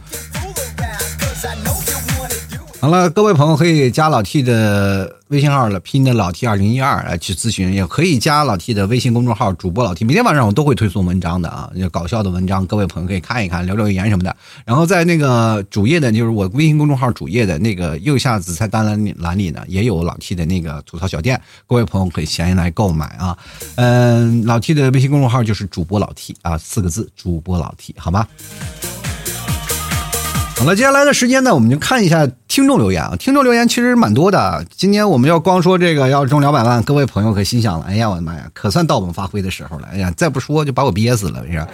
好了，各位朋友可以加老 T 的微信号了，拼的老 T 二零一二来去咨询，也可以加老 T 的微信公众号主播老 T，每天晚上我都会推送文章的啊，搞笑的文章，各位朋友可以看一看，留留言什么的。然后在那个主页的，就是我微信公众号主页的那个右下紫菜单栏栏里呢，也有老 T 的那个吐槽小店，各位朋友可以闲来购买啊。嗯，老 T 的微信公众号就是主播老 T 啊，四个字，主播老 T，好吗？好了，接下来的时间呢，我们就看一下听众留言啊。听众留言其实蛮多的。今天我们要光说这个要中两百万，各位朋友可心想了，哎呀，我的妈呀，可算到我们发挥的时候了。哎呀，再不说就把我憋死了，是吧？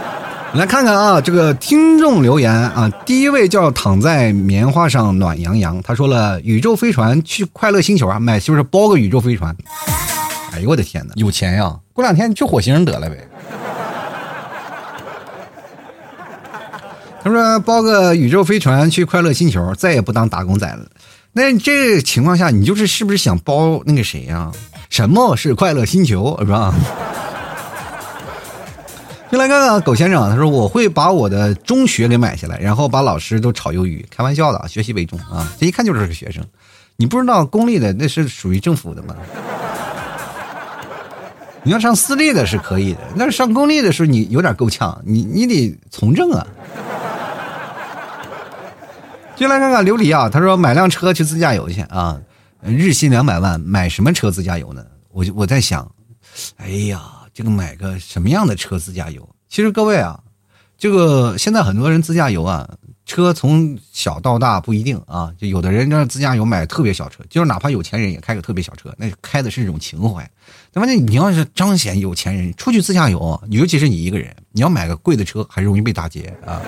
来看看啊，这个听众留言啊，第一位叫躺在棉花上暖洋洋，他说了，宇宙飞船去快乐星球啊，买就是包个宇宙飞船。哎呦我的天哪，有钱呀！过两天去火星得了呗。他说：“包个宇宙飞船去快乐星球，再也不当打工仔了。”那这情况下，你就是是不是想包那个谁呀？什么是快乐星球，是吧？就来看看狗先生，他说：“我会把我的中学给买下来，然后把老师都炒鱿鱼。”开玩笑的，学习为重啊！这一看就是个学生。你不知道公立的那是属于政府的吗？你要上私立的是可以的，但是上公立的时候你有点够呛，你你得从政啊。进来看看琉璃啊，他说买辆车去自驾游去啊，日薪两百万，买什么车自驾游呢？我就我在想，哎呀，这个买个什么样的车自驾游？其实各位啊，这个现在很多人自驾游啊，车从小到大不一定啊，就有的人这自驾游买特别小车，就是哪怕有钱人也开个特别小车，那开的是一种情怀。那么你要是彰显有钱人出去自驾游，尤其是你一个人，你要买个贵的车，还容易被打劫啊。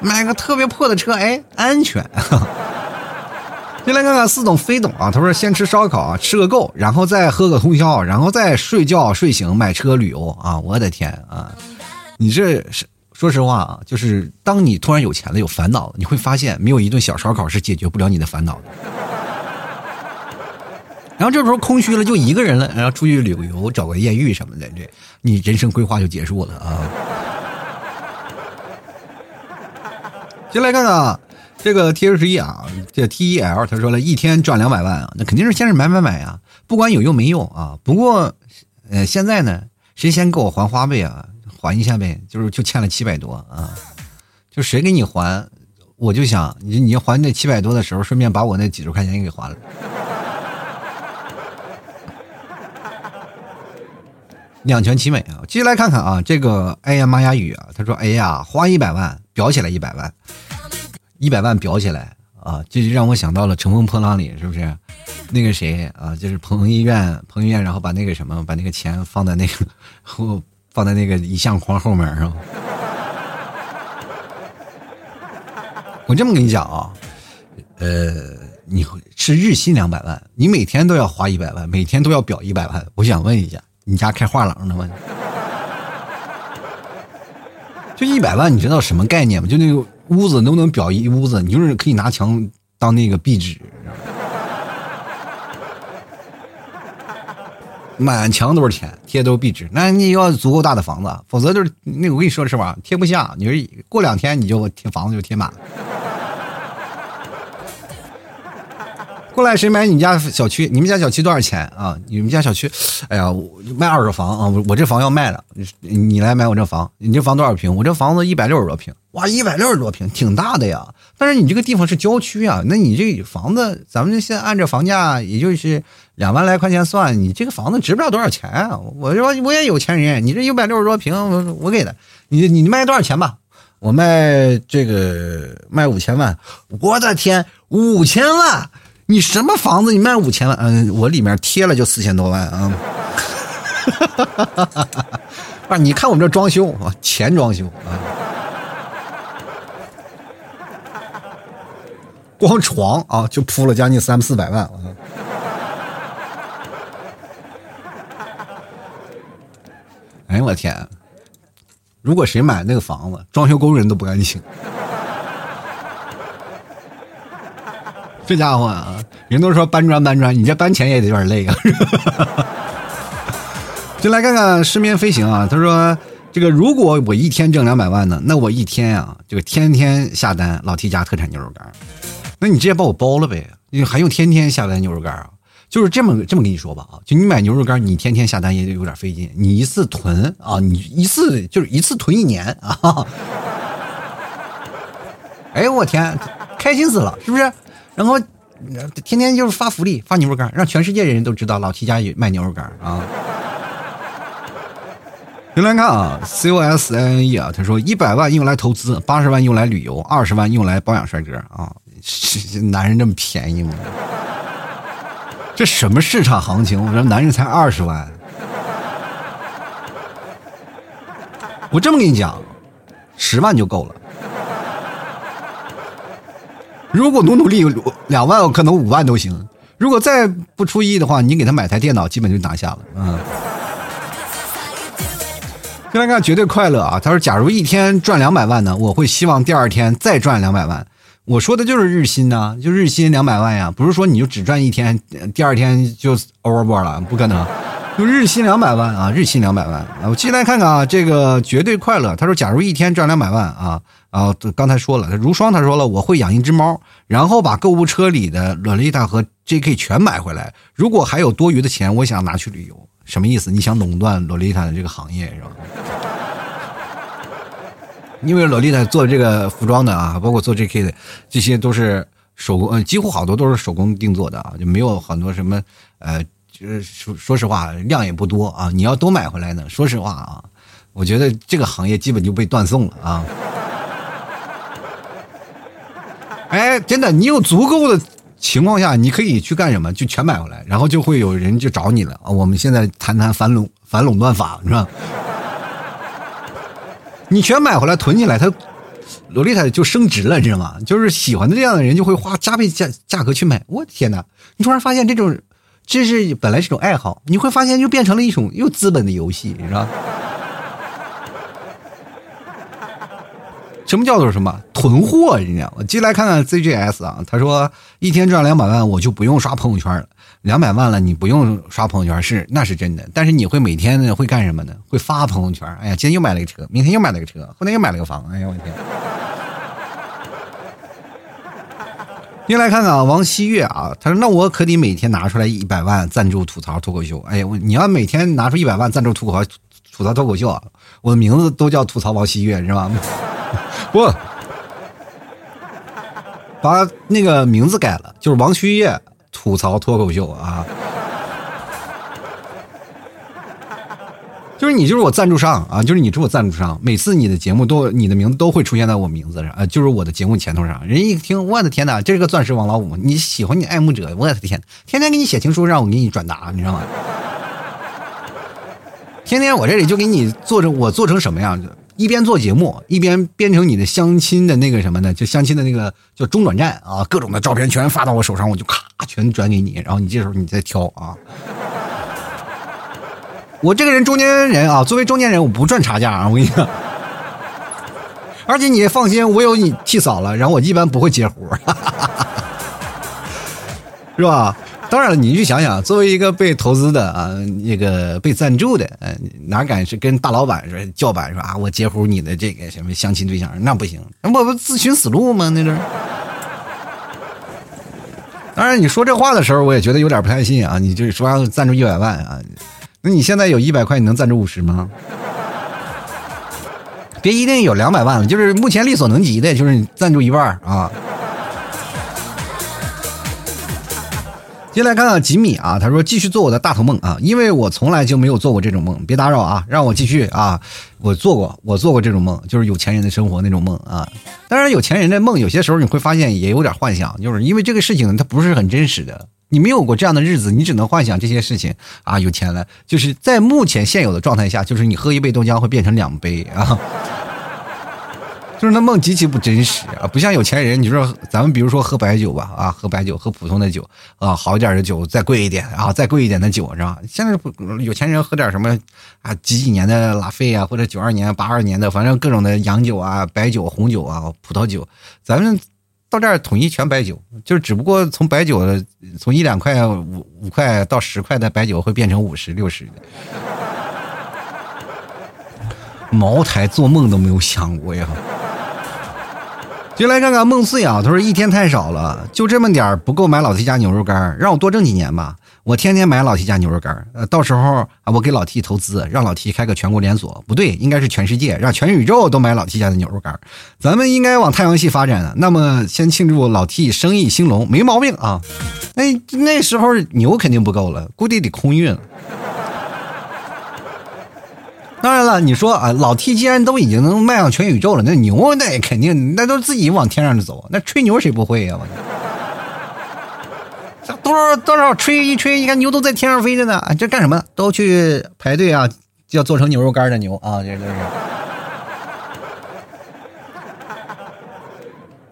买个特别破的车，哎，安全。先来看看似懂非懂啊，他说先吃烧烤，吃个够，然后再喝个通宵，然后再睡觉睡醒买车旅游啊！我的天啊，你这是说实话啊，就是当你突然有钱了有烦恼了，你会发现没有一顿小烧烤是解决不了你的烦恼的。然后这时候空虚了，就一个人了，然后出去旅游，找个艳遇什么的，这你人生规划就结束了啊！先来看看这个 T 十一啊，这 T E L 他说了一天赚两百万啊，那肯定是先是买买买啊，不管有用没用啊。不过，呃，现在呢，谁先给我还花呗啊？还一下呗，就是就欠了七百多啊，就谁给你还，我就想你你还那七百多的时候，顺便把我那几十块钱也给还了。两全其美啊！继续来看看啊，这个哎呀妈呀雨啊，他说哎呀花一百万裱起来一百万，一百万裱起来啊，这就让我想到了《乘风破浪》里是不是？那个谁啊，就是彭于晏，彭于晏然后把那个什么，把那个钱放在那个后，放在那个遗像框后面是吧？我这么跟你讲啊，呃，你是日薪两百万，你每天都要花一百万，每天都要表一百万，我想问一下。你家开画廊的吗？就一百万，你知道什么概念吗？就那个屋子能不能裱一屋子？你就是可以拿墙当那个壁纸，满墙都是钱，贴都是壁纸。那你要足够大的房子，否则就是那我跟你说实话，贴不下。你说过两天你就贴房子就贴满了。过来，谁买你们家小区？你们家小区多少钱啊？你们家小区，哎呀，卖二手房啊！我我这房要卖了，你来买我这房。你这房多少平？我这房子一百六十多平。哇，一百六十多平，挺大的呀。但是你这个地方是郊区啊，那你这房子，咱们现在按照房价，也就是两万来块钱算，你这个房子值不了多少钱啊。我说我也有钱人，你这一百六十多平，我我给的，你你卖多少钱吧？我卖这个卖五千万。我的天，五千万！你什么房子？你卖五千万？嗯，我里面贴了就四千多万啊！不是，你看我们这装修啊，钱装修啊，光床啊就铺了将近三四百万啊！哎呦我天！如果谁买那个房子，装修工人都不干请。这家伙啊，人都说搬砖搬砖，你这搬钱也得有点累啊。就来看看失眠飞行啊，他说这个如果我一天挣两百万呢，那我一天啊就天天下单老 T 家特产牛肉干，那你直接把我包了呗，你还用天天下单牛肉干啊？就是这么这么跟你说吧啊，就你买牛肉干，你天天下单也得有点费劲，你一次囤啊，你一次就是一次囤一年啊。哎呦我天，开心死了，是不是？然后，天天就是发福利，发牛肉干，让全世界人都知道老 T 家有卖牛肉干啊！先来看啊，C O S N E 啊，他说一百万用来投资，八十万用来旅游，二十万用来保养帅哥啊！男人这么便宜吗？这什么市场行情？我说男人才二十万，我这么跟你讲，十万就够了。如果努努力，两万可能五万都行。如果再不出意的话，你给他买台电脑，基本就拿下了。嗯。先来看绝对快乐啊！他说：“假如一天赚两百万呢，我会希望第二天再赚两百万。”我说的就是日薪呐，就日薪两百万呀，不是说你就只赚一天，第二天就 over 了，不可能。就日薪两百万啊，日薪两百万。我进来看看啊，这个绝对快乐。他说：“假如一天赚两百万啊。”啊，刚才说了，如霜他说了，我会养一只猫，然后把购物车里的洛丽塔和 J.K. 全买回来。如果还有多余的钱，我想拿去旅游。什么意思？你想垄断洛丽塔的这个行业是吧？因为洛丽塔做这个服装的啊，包括做 J.K. 的，这些都是手工，几乎好多都是手工定做的啊，就没有很多什么呃，就是说说实话量也不多啊。你要都买回来呢，说实话啊，我觉得这个行业基本就被断送了啊。哎，真的，你有足够的情况下，你可以去干什么？就全买回来，然后就会有人就找你了啊！我们现在谈谈反垄反垄断法，是吧？你全买回来囤起来，他洛丽塔就升值了，你知道吗？就是喜欢的这样的人就会花加倍价价格去买。我天哪！你突然发现这种，这是本来是种爱好，你会发现又变成了一种又资本的游戏，是吧？什么叫做什么囤货？你知道吗？进来看看 ZGS 啊，他说一天赚两百万，我就不用刷朋友圈了。两百万了，你不用刷朋友圈是那是真的，但是你会每天呢会干什么呢？会发朋友圈。哎呀，今天又买了个车，明天又买了个车，后天又买了个房。哎呀，我天！又来看看啊，王希月啊，他说那我可得每天拿出来一百万赞助吐槽脱口秀。哎呀，我你要每天拿出一百万赞助吐槽吐槽脱口秀啊，我的名字都叫吐槽王希月是吧？不，把那个名字改了，就是王旭月吐槽脱口秀啊，就是你就是我赞助商啊，就是你是我赞助商，每次你的节目都你的名字都会出现在我名字上啊，就是我的节目前头上，人一听，我的天哪，这是个钻石王老五，你喜欢你爱慕者，我的天，天天给你写情书让我给你转达，你知道吗？天天我这里就给你做成我做成什么样子？一边做节目，一边编成你的相亲的那个什么呢？就相亲的那个叫中转站啊，各种的照片全发到我手上，我就咔全转给你，然后你这时候你再挑啊。我这个人中间人啊，作为中间人，我不赚差价啊，我跟你讲。而且你放心，我有你替嫂了，然后我一般不会接活，是吧？当然了，你去想想，作为一个被投资的啊，那个被赞助的，嗯，哪敢是跟大老板说叫板说啊，我截胡你的这个什么相亲对象，那不行，那我不自寻死路吗？那是。当然，你说这话的时候，我也觉得有点不太信啊。你就是说要赞助一百万啊，那你现在有一百块，你能赞助五十吗？别一定有两百万了，就是目前力所能及的，就是你赞助一半啊。进来看看吉米啊，他说继续做我的大头梦啊，因为我从来就没有做过这种梦，别打扰啊，让我继续啊，我做过，我做过这种梦，就是有钱人的生活那种梦啊。当然，有钱人的梦有些时候你会发现也有点幻想，就是因为这个事情它不是很真实的，你没有过这样的日子，你只能幻想这些事情啊，有钱了，就是在目前现有的状态下，就是你喝一杯豆浆会变成两杯啊。就是那梦极其不真实啊，不像有钱人。你说咱们比如说喝白酒吧，啊，喝白酒，喝普通的酒啊，好一点的酒再贵一点啊，再贵一点的酒是吧？现在有钱人喝点什么啊，几几年的拉菲啊，或者九二年、八二年的，反正各种的洋酒啊、白酒、红酒啊、葡萄酒，咱们到这儿统一全白酒，就是只不过从白酒的从一两块、五五块到十块的白酒会变成五十、六十的。茅台做梦都没有想过呀。就来看看孟思雅，他说一天太少了，就这么点儿不够买老 T 家牛肉干，让我多挣几年吧。我天天买老 T 家牛肉干，呃，到时候啊，我给老 T 投资，让老 T 开个全国连锁，不对，应该是全世界，让全宇宙都买老 T 家的牛肉干。咱们应该往太阳系发展。那么，先庆祝老 T 生意兴隆，没毛病啊。那那时候牛肯定不够了，估计得空运了。当然了，你说啊，老 T 既然都已经能迈向全宇宙了，那牛那也肯定那都自己往天上走，那吹牛谁不会呀？我这多少多少吹一吹，你看牛都在天上飞着呢，这干什么？都去排队啊，要做成牛肉干的牛啊，这都是。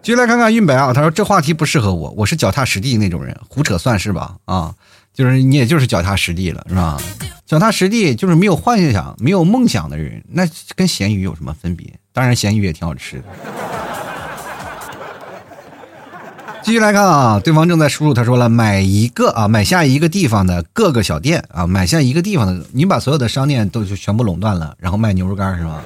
接来看看运白啊，他说这话题不适合我，我是脚踏实地那种人，胡扯算是吧？啊，就是你也就是脚踏实地了，是吧？脚踏实地就是没有幻想、没有梦想的人，那跟咸鱼有什么分别？当然，咸鱼也挺好吃的。继续来看啊，对方正在输入，他说了，买一个啊，买下一个地方的各个小店啊，买下一个地方的，你把所有的商店都全部垄断了，然后卖牛肉干是吧？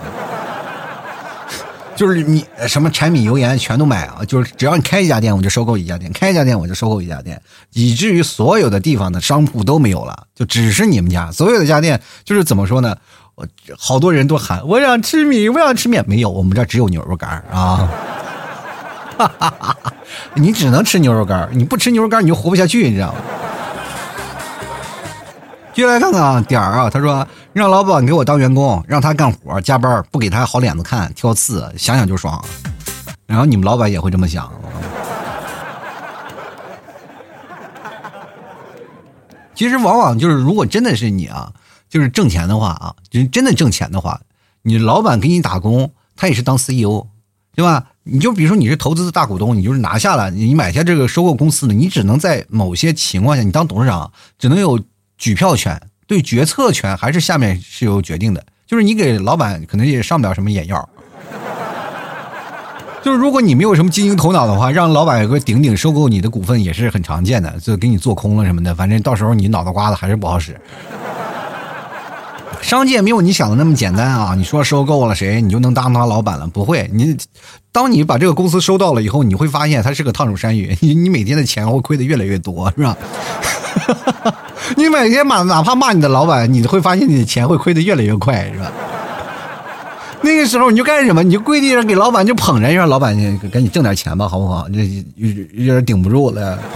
就是你什么柴米油盐全都买啊！就是只要你开一家店，我就收购一家店；开一家店，我就收购一家店，以至于所有的地方的商铺都没有了，就只是你们家所有的家店。就是怎么说呢？我好多人都喊我想吃米，我想吃面，没有，我们这只有牛肉干啊！哈哈哈你只能吃牛肉干，你不吃牛肉干你就活不下去，你知道吗？接下来看看啊，点儿啊，他说让老板给我当员工，让他干活加班，不给他好脸子看，挑刺，想想就爽。然后你们老板也会这么想。其实往往就是，如果真的是你啊，就是挣钱的话啊，就是真的挣钱的话，你老板给你打工，他也是当 CEO，对吧？你就比如说你是投资的大股东，你就是拿下了，你买下这个收购公司的，你只能在某些情况下，你当董事长只能有举票权，对决策权还是下面是有决定的。就是你给老板可能也上不了什么眼药。就是如果你没有什么经营头脑的话，让老板有个顶顶收购你的股份也是很常见的，就给你做空了什么的，反正到时候你脑袋瓜子还是不好使。商界没有你想的那么简单啊！你说收购了谁，你就能当他老板了？不会，你当你把这个公司收到了以后，你会发现它是个烫手山芋，你你每天的钱会亏的越来越多，是吧？你每天骂哪怕骂你的老板，你会发现你的钱会亏的越来越快，是吧？那个时候你就干什么？你就跪地上给老板就捧着，让老板赶紧挣点钱吧，好不好？这有有点顶不住了。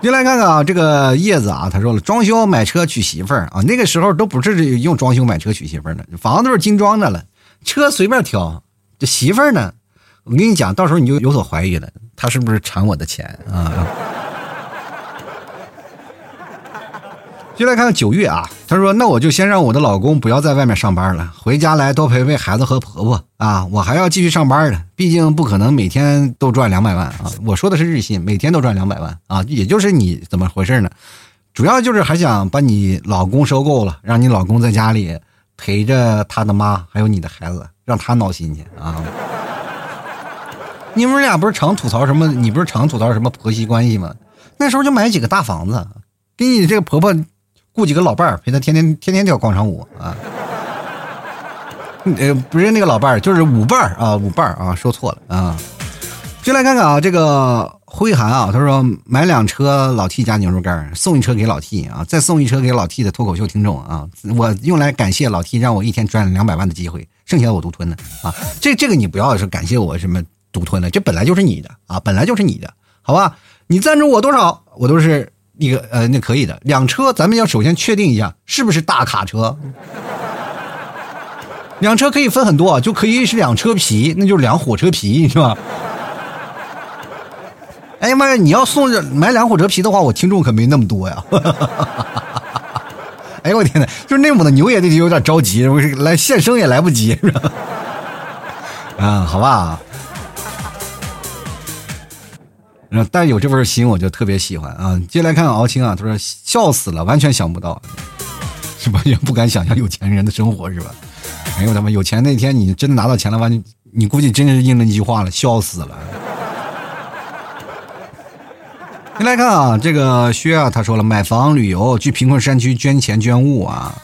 就来看看啊，这个叶子啊，他说了，装修买车娶媳妇儿啊，那个时候都不是用装修买车娶媳妇儿的，房子都是精装的了，车随便挑，这媳妇儿呢，我跟你讲，到时候你就有所怀疑了，他是不是馋我的钱啊？就来看看九月啊，他说：“那我就先让我的老公不要在外面上班了，回家来多陪陪孩子和婆婆啊，我还要继续上班的，毕竟不可能每天都赚两百万啊。我说的是日薪，每天都赚两百万啊，也就是你怎么回事呢？主要就是还想把你老公收购了，让你老公在家里陪着他的妈还有你的孩子，让他闹心去啊。你们俩不是常吐槽什么？你不是常吐槽什么婆媳关系吗？那时候就买几个大房子，给你这个婆婆。”雇几个老伴儿陪他天天天天跳广场舞啊，呃，不是那个老伴儿，就是舞伴儿啊，舞伴儿啊，说错了啊。进来看看啊，这个辉涵啊，他说买两车老 T 加牛肉干，送一车给老 T 啊，再送一车给老 T 的脱口秀听众啊，我用来感谢老 T 让我一天赚两百万的机会，剩下的我独吞了啊。这这个你不要是感谢我什么独吞了，这本来就是你的啊，本来就是你的，好吧？你赞助我多少，我都是。一个呃，那可以的，两车，咱们要首先确定一下是不是大卡车。两车可以分很多啊，就可以是两车皮，那就是两火车皮，是吧？哎呀妈呀，你要送买两火车皮的话，我听众可没那么多呀。哎呦我天哪，就是内蒙的牛也得有点着急，我来献生也来不及，是吧？啊，好吧。然后，但有这份心，我就特别喜欢啊！接下来看看敖青啊，他说笑死了，完全想不到，是完全不敢想象有钱人的生活，是吧？哎呦他妈，有钱那天你真的拿到钱了，完你估计真是应了那句话了，笑死了。先来看啊，这个薛啊，他说了，买房、旅游、去贫困山区捐钱捐物啊。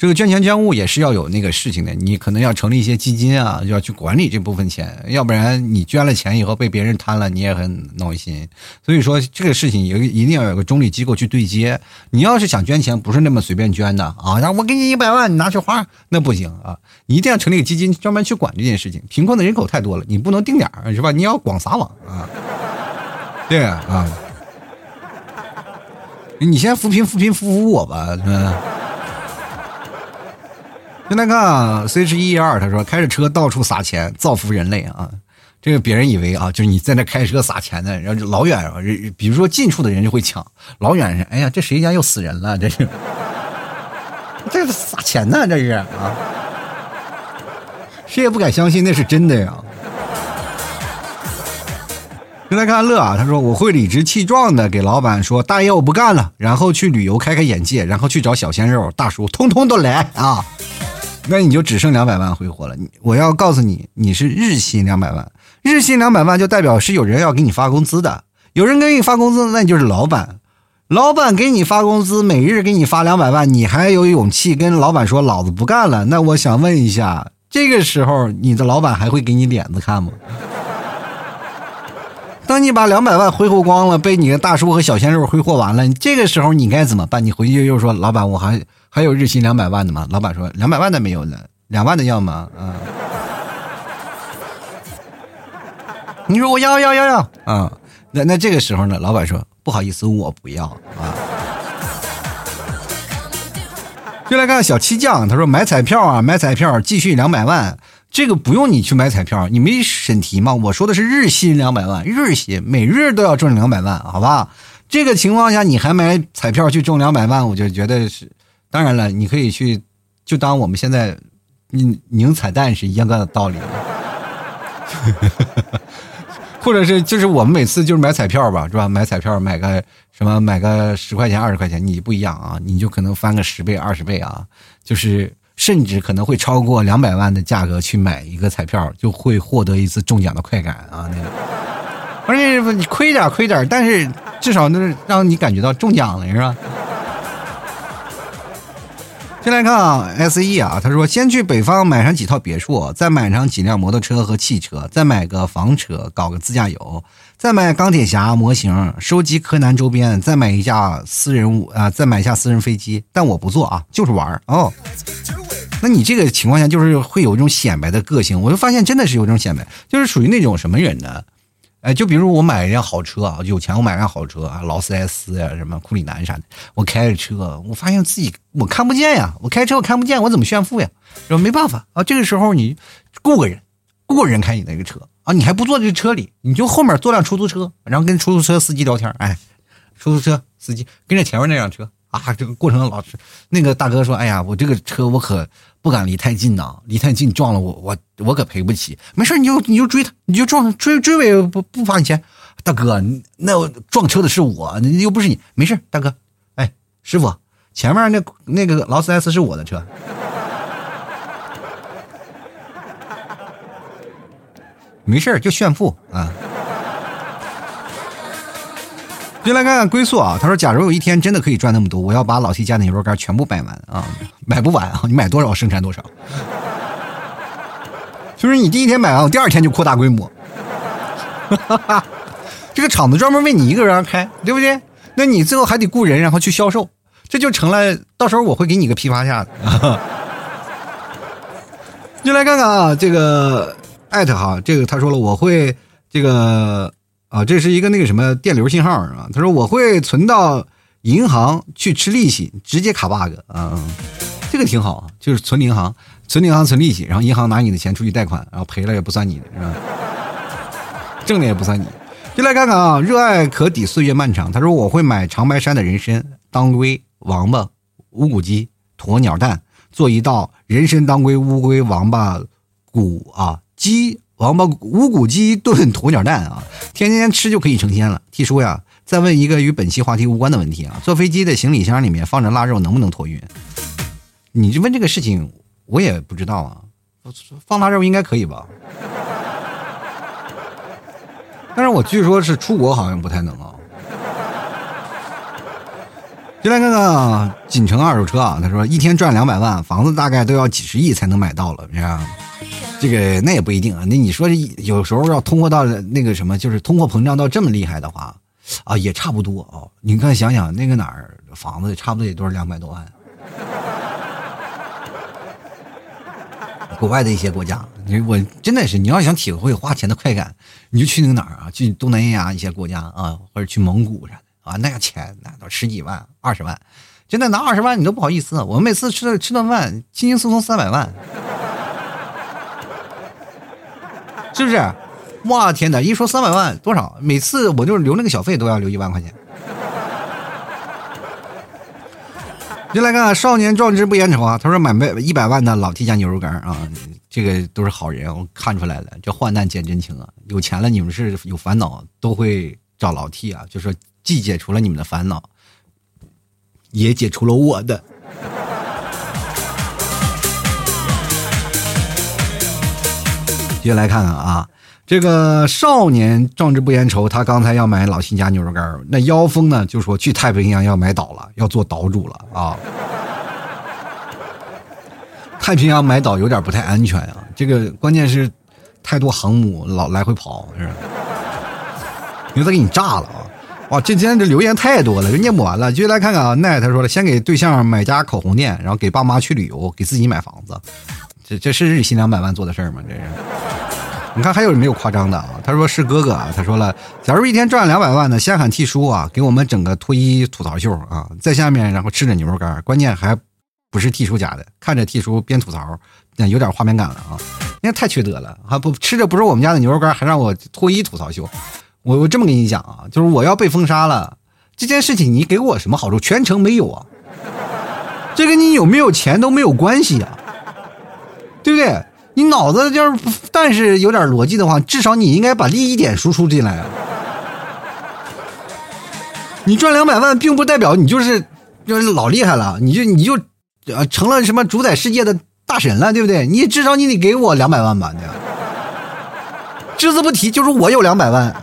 这个捐钱捐物也是要有那个事情的，你可能要成立一些基金啊，要去管理这部分钱，要不然你捐了钱以后被别人贪了，你也很闹心。所以说这个事情有一定要有个中立机构去对接。你要是想捐钱，不是那么随便捐的啊！然后我给你一百万，你拿去花，那不行啊！你一定要成立个基金，专门去管这件事情。贫困的人口太多了，你不能定点是吧？你要广撒网啊！对啊，你先扶贫扶贫扶扶我吧，嗯。现在看啊，C H 一二，他说开着车到处撒钱，造福人类啊！这个别人以为啊，就是你在那开车撒钱呢，然后老远啊，比如说近处的人就会抢，老远是，哎呀，这谁家又死人了？这是，这是撒钱呢，这是啊！谁也不敢相信那是真的呀！现在看乐啊，他说我会理直气壮的给老板说大爷我不干了，然后去旅游开开眼界，然后去找小鲜肉大叔，通通都来啊！那你就只剩两百万挥霍了。你我要告诉你，你是日薪两百万，日薪两百万就代表是有人要给你发工资的，有人给你发工资，那你就是老板。老板给你发工资，每日给你发两百万，你还有勇气跟老板说老子不干了？那我想问一下，这个时候你的老板还会给你脸子看吗？当你把两百万挥霍光了，被你的大叔和小鲜肉挥霍完了，这个时候你该怎么办？你回去又说老板，我还。还有日薪两百万的吗？老板说两百万的没有了，两万的要吗？啊，你说我要要要要啊？那那这个时候呢？老板说不好意思，我不要啊。就来看小七酱，他说买彩票啊，买彩票继续两百万，这个不用你去买彩票，你没审题吗？我说的是日薪两百万，日薪每日都要挣两百万，好吧？这个情况下你还买彩票去中两百万，我就觉得是。当然了，你可以去，就当我们现在你拧彩蛋是一样的道理。或者是就是我们每次就是买彩票吧，是吧？买彩票买个什么买个十块钱二十块钱，你不一样啊，你就可能翻个十倍二十倍啊，就是甚至可能会超过两百万的价格去买一个彩票，就会获得一次中奖的快感啊！那个，而且你亏点亏点，但是至少能让你感觉到中奖了，是吧？先来看啊，S E 啊，他说先去北方买上几套别墅，再买上几辆摩托车和汽车，再买个房车，搞个自驾游，再买钢铁侠模型，收集柯南周边，再买一架私人物啊，再买下私人飞机。但我不坐啊，就是玩哦。那你这个情况下就是会有一种显摆的个性，我就发现真的是有种显摆，就是属于那种什么人呢？哎，就比如我买一辆好车啊，有钱我买辆好车啊，劳斯莱斯呀，什么库里南啥的，我开着车，我发现自己我看不见呀，我开车我看不见，我怎么炫富呀？说没办法啊，这个时候你雇个人，雇个人开你那个车啊，你还不坐这车里，你就后面坐辆出租车，然后跟出租车司机聊天，哎，出租车司机跟着前面那辆车。啊，这个过程老师，那个大哥说：“哎呀，我这个车我可不敢离太近呐，离太近撞了我，我我可赔不起。没事，你就你就追他，你就撞追追尾不不罚你钱。大哥，那撞车的是我，又不是你。没事，大哥，哎，师傅，前面那那个劳斯莱斯是我的车，没事就炫富啊。”就来看看归宿啊，他说：“假如有一天真的可以赚那么多，我要把老 T 家的牛肉干全部卖完啊，买不完啊，你买多少生产多少。就是你第一天买完，我第二天就扩大规模。这个厂子专门为你一个人而开，对不对？那你最后还得雇人，然后去销售，这就成了。到时候我会给你个批发价的。就来看看啊，这个艾特哈，这个他说了，我会这个。”啊，这是一个那个什么电流信号啊？他说我会存到银行去吃利息，直接卡 bug 啊，这个挺好，就是存银行，存银行存利息，然后银行拿你的钱出去贷款，然后赔了也不算你的，是吧？挣的也不算你。就来看看啊，热爱可抵岁月漫长。他说我会买长白山的人参、当归、王八、乌骨鸡、鸵鸟蛋，做一道人参、当归、乌龟、王八骨啊鸡。王八无骨鸡炖鸵鸟蛋啊，天天吃就可以成仙了。T 叔呀，再问一个与本期话题无关的问题啊，坐飞机的行李箱里面放着腊肉能不能托运？你这问这个事情，我也不知道啊。放腊肉应该可以吧？但是我据说是出国好像不太能啊。就来看看啊，锦城二手车啊，他说一天赚两百万，房子大概都要几十亿才能买到了，是吧？这个那也不一定啊，那你说有时候要通货到那个什么，就是通货膨胀到这么厉害的话，啊，也差不多啊。你看想想那个哪儿房子差不多也都是两百多万，国外的一些国家，你我真的是你要想体会花钱的快感，你就去那个哪儿啊，去东南亚一些国家啊，或者去蒙古啥的啊，那个钱那都十几万、二十万，真的拿二十万你都不好意思。我们每次吃吃顿饭，轻轻松松三百万。是不是？哇天哪！一说三百万多少？每次我就是留那个小费都要留一万块钱。就来看少年壮志不言愁啊！他说买卖一百万的老 T 家牛肉干啊，这个都是好人，我看出来了。这患难见真情啊！有钱了，你们是有烦恼都会找老 T 啊，就说既解除了你们的烦恼，也解除了我的。接下来看看啊，这个少年壮志不言愁，他刚才要买老新家牛肉干那妖风呢就说去太平洋要买岛了，要做岛主了啊。太平洋买岛有点不太安全啊，这个关键是太多航母老来回跑，是吧？牛再给你炸了啊！哇，这今天这留言太多了，念不完了。接下来看看啊，奈他说了，先给对象买家口红店，然后给爸妈去旅游，给自己买房子。这这是日薪两百万做的事儿吗？这是，你看还有没有夸张的啊？他说是哥哥啊，他说了，假如一天赚两百万呢，先喊 T 叔啊，给我们整个脱衣吐槽秀啊，在下面然后吃着牛肉干，关键还不是 T 叔家的，看着 T 叔边吐槽，那有点画面感了啊，那太缺德了，还不吃着不是我们家的牛肉干，还让我脱衣吐槽秀，我我这么跟你讲啊，就是我要被封杀了，这件事情你给我什么好处？全程没有啊，这跟你有没有钱都没有关系啊。对不对？你脑子就是，但是有点逻辑的话，至少你应该把利益点输出进来啊。你赚两百万，并不代表你就是就是老厉害了，你就你就呃成了什么主宰世界的大神了，对不对？你至少你得给我两百万吧，对吧？只字不提，就是我有两百万，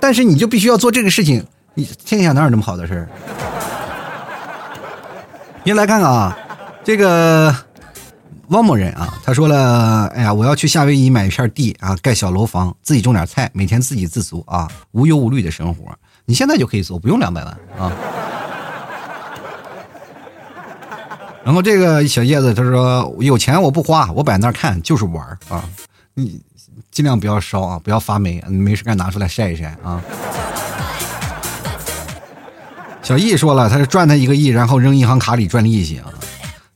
但是你就必须要做这个事情。你天下哪有那么好的事儿？您来看看啊，这个汪某人啊，他说了，哎呀，我要去夏威夷买一片地啊，盖小楼房，自己种点菜，每天自给自足啊，无忧无虑的生活。你现在就可以做，不用两百万啊。然后这个小叶子他说，有钱我不花，我摆那看就是玩啊。你尽量不要烧啊，不要发霉，没事干拿出来晒一晒啊。小易说了，他是赚他一个亿，然后扔银行卡里赚利息啊。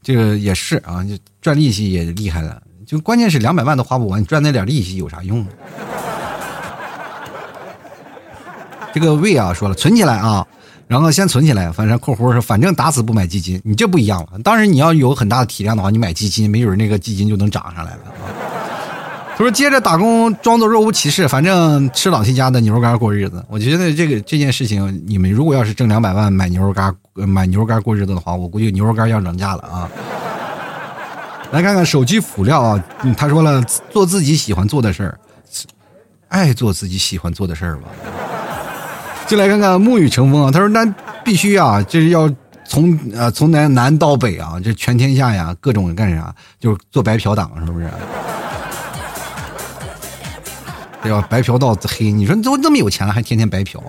这个也是啊，就赚利息也厉害了。就关键是两百万都花不完，你赚那点利息有啥用？这个魏啊说了，存起来啊，然后先存起来，反正括弧说，反正打死不买基金。你这不一样了，当然你要有很大的体量的话，你买基金，没准那个基金就能涨上来了。他说接着打工，装作若无其事，反正吃老 T 家的牛肉干过日子。我觉得这个这件事情，你们如果要是挣两百万买牛肉干，买牛肉干过日子的话，我估计牛肉干要涨价了啊。来看看手机辅料啊，他说了，做自己喜欢做的事儿，爱做自己喜欢做的事儿吧。进来看看沐雨成风啊！他说：“那必须啊，就是要从呃从南南到北啊，这全天下呀，各种干啥，就是做白嫖党，是不是？要白嫖到黑。你说都那么有钱了，还天天白嫖？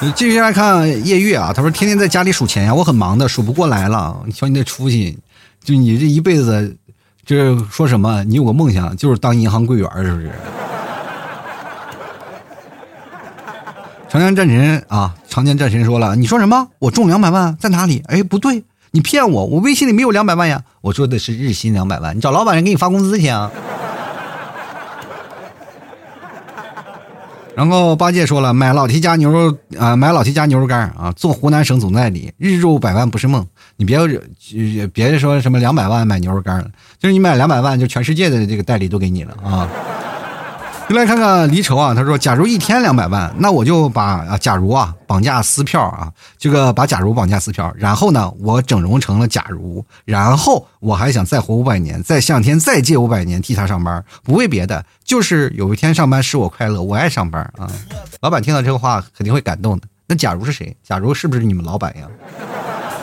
你继续来看夜月啊，他说：天天在家里数钱呀，我很忙的，数不过来了。你瞧你那出息，就你这一辈子，就是说什么？你有个梦想，就是当银行柜员，是不是？”长江战神啊，长江战神说了：“你说什么？我中两百万在哪里？哎，不对，你骗我，我微信里没有两百万呀。我说的是日薪两百万，你找老板人给你发工资去啊。”然后八戒说了：“买老提家牛肉啊，买老提家牛肉干啊，做湖南省总代理，日入百万不是梦。你别别说什么两百万买牛肉干了，就是你买两百万，就全世界的这个代理都给你了啊。” 就来看看离愁啊，他说：“假如一天两百万，那我就把啊，假如啊，绑架撕票啊，这个把假如绑架撕票，然后呢，我整容成了假如，然后我还想再活五百年，再向天再借五百年替他上班，不为别的，就是有一天上班使我快乐，我爱上班啊。”老板听到这个话肯定会感动的。那假如是谁？假如是不是你们老板呀？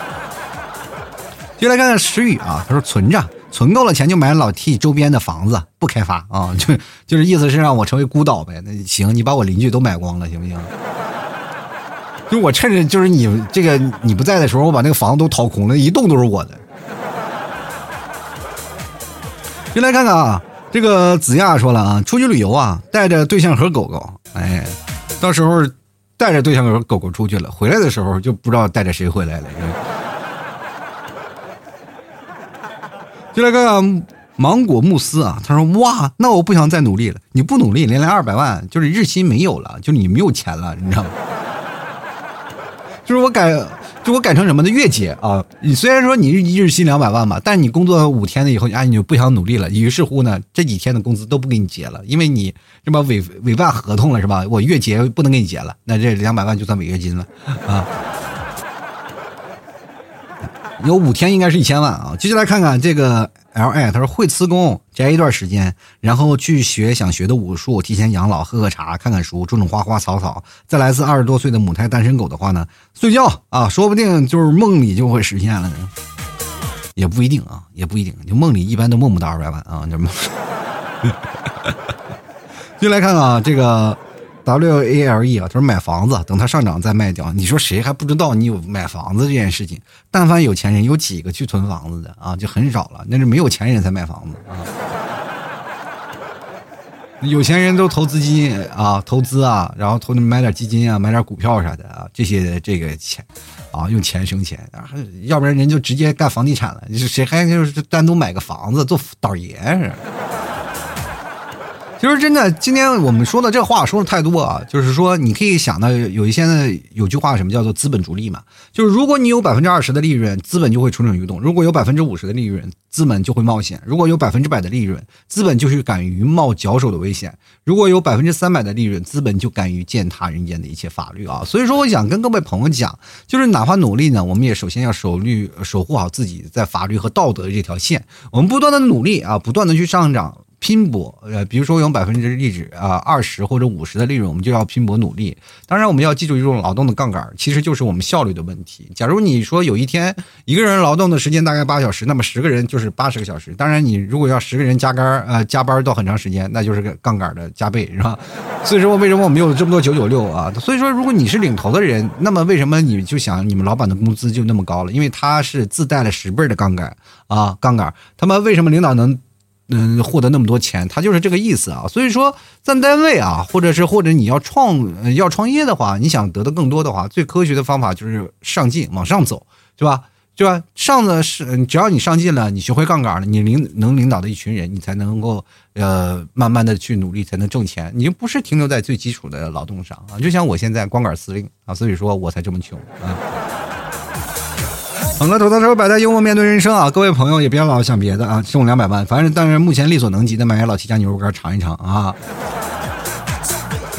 就来看看石宇啊，他说存着。存够了钱就买老 T 周边的房子，不开发啊，就就是意思是让我成为孤岛呗。那行，你把我邻居都买光了，行不行？就我趁着就是你这个你不在的时候，我把那个房子都掏空了，一栋都是我的。进来看看啊，这个子亚说了啊，出去旅游啊，带着对象和狗狗，哎，到时候带着对象和狗狗出去了，回来的时候就不知道带着谁回来了。就来看看芒果慕斯啊，他说：“哇，那我不想再努力了。你不努力，连来二百万就是日薪没有了，就是你没有钱了，你知道吗？就是我改，就我改成什么的月结啊。你虽然说你日薪两百万吧，但你工作五天了以后，啊，你就不想努力了。于是乎呢，这几天的工资都不给你结了，因为你这么违违办合同了，是吧？我月结不能给你结了，那这两百万就算违约金了啊。”有五天应该是一千万啊！接下来看看这个 L I，他说会辞工宅一段时间，然后去学想学的武术，提前养老，喝喝茶，看看书，种种花花草草。再来自二十多岁的母胎单身狗的话呢，睡觉啊，说不定就是梦里就会实现了呢，也不一定啊，也不一定。就梦里一般都梦不到二百万啊，这么。就来看看啊，这个。W A L E 啊，他说买房子，等它上涨再卖掉。你说谁还不知道你有买房子这件事情？但凡有钱人，有几个去囤房子的啊？就很少了，那是没有钱人才买房子啊。有钱人都投资基金啊，投资啊，然后投买点基金啊，买点股票啥的啊，这些这个钱啊，用钱生钱啊，要不然人就直接干房地产了。谁还就是单独买个房子做倒爷是？其实真的，今天我们说的这话说的太多啊，就是说你可以想到有一些有句话什么叫做资本逐利嘛，就是如果你有百分之二十的利润，资本就会蠢蠢欲动；如果有百分之五十的利润，资本就会冒险；如果有百分之百的利润，资本就是敢于冒脚手的危险；如果有百分之三百的利润，资本就敢于践踏人间的一切法律啊。所以说，我想跟各位朋友讲，就是哪怕努力呢，我们也首先要守律守护好自己在法律和道德这条线，我们不断的努力啊，不断的去上涨。拼搏，呃，比如说有百分之利润啊，二十或者五十的利润，我们就要拼搏努力。当然，我们要记住一种劳动的杠杆，其实就是我们效率的问题。假如你说有一天一个人劳动的时间大概八小时，那么十个人就是八十个小时。当然，你如果要十个人加班，呃，加班到很长时间，那就是个杠杆的加倍，是吧？所以说，为什么我们有这么多九九六啊？所以说，如果你是领头的人，那么为什么你就想你们老板的工资就那么高了？因为他是自带了十倍的杠杆啊，杠杆。他们为什么领导能？嗯，获得那么多钱，他就是这个意思啊。所以说，在单位啊，或者是或者你要创要创业的话，你想得到更多的话，最科学的方法就是上进，往上走，对吧？对吧？上的是，只要你上进了，你学会杠杆了，你领能领导的一群人，你才能够呃慢慢的去努力，才能挣钱。你就不是停留在最基础的劳动上啊。就像我现在光杆司令啊，所以说我才这么穷啊。捧个土豆时候摆在幽默面对人生啊！各位朋友也别老想别的啊，中两百万，反正但是目前力所能及的买点老七家牛肉干尝一尝啊。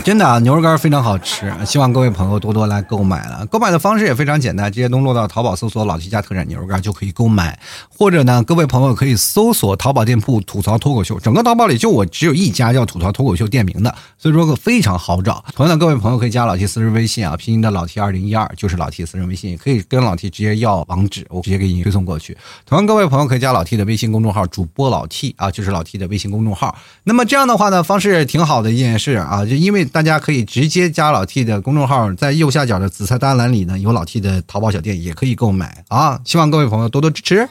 真的啊，牛肉干非常好吃，希望各位朋友多多来购买了。购买的方式也非常简单，直接登录到淘宝搜索“老七家特产牛肉干”就可以购买。或者呢，各位朋友可以搜索淘宝店铺“吐槽脱口秀”，整个淘宝里就我只有一家叫“吐槽脱口秀”店名的，所以说个非常好找。同样的，各位朋友可以加老 T 私人微信啊，拼音的老 T 二零一二就是老 T 私人微信，也可以跟老 T 直接要网址，我直接给你推送过去。同样，各位朋友可以加老 T 的微信公众号“主播老 T” 啊，就是老 T 的微信公众号。那么这样的话呢，方式挺好的一件事啊，就因为大家可以。直接加老 T 的公众号，在右下角的紫菜单栏里呢，有老 T 的淘宝小店，也可以购买啊！希望各位朋友多多支持。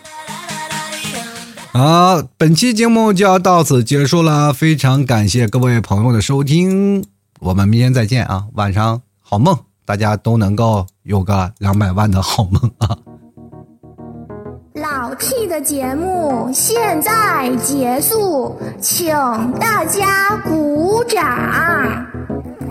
好，本期节目就要到此结束了，非常感谢各位朋友的收听，我们明天再见啊！晚上好梦，大家都能够有个两百万的好梦啊！老 T 的节目现在结束，请大家鼓掌。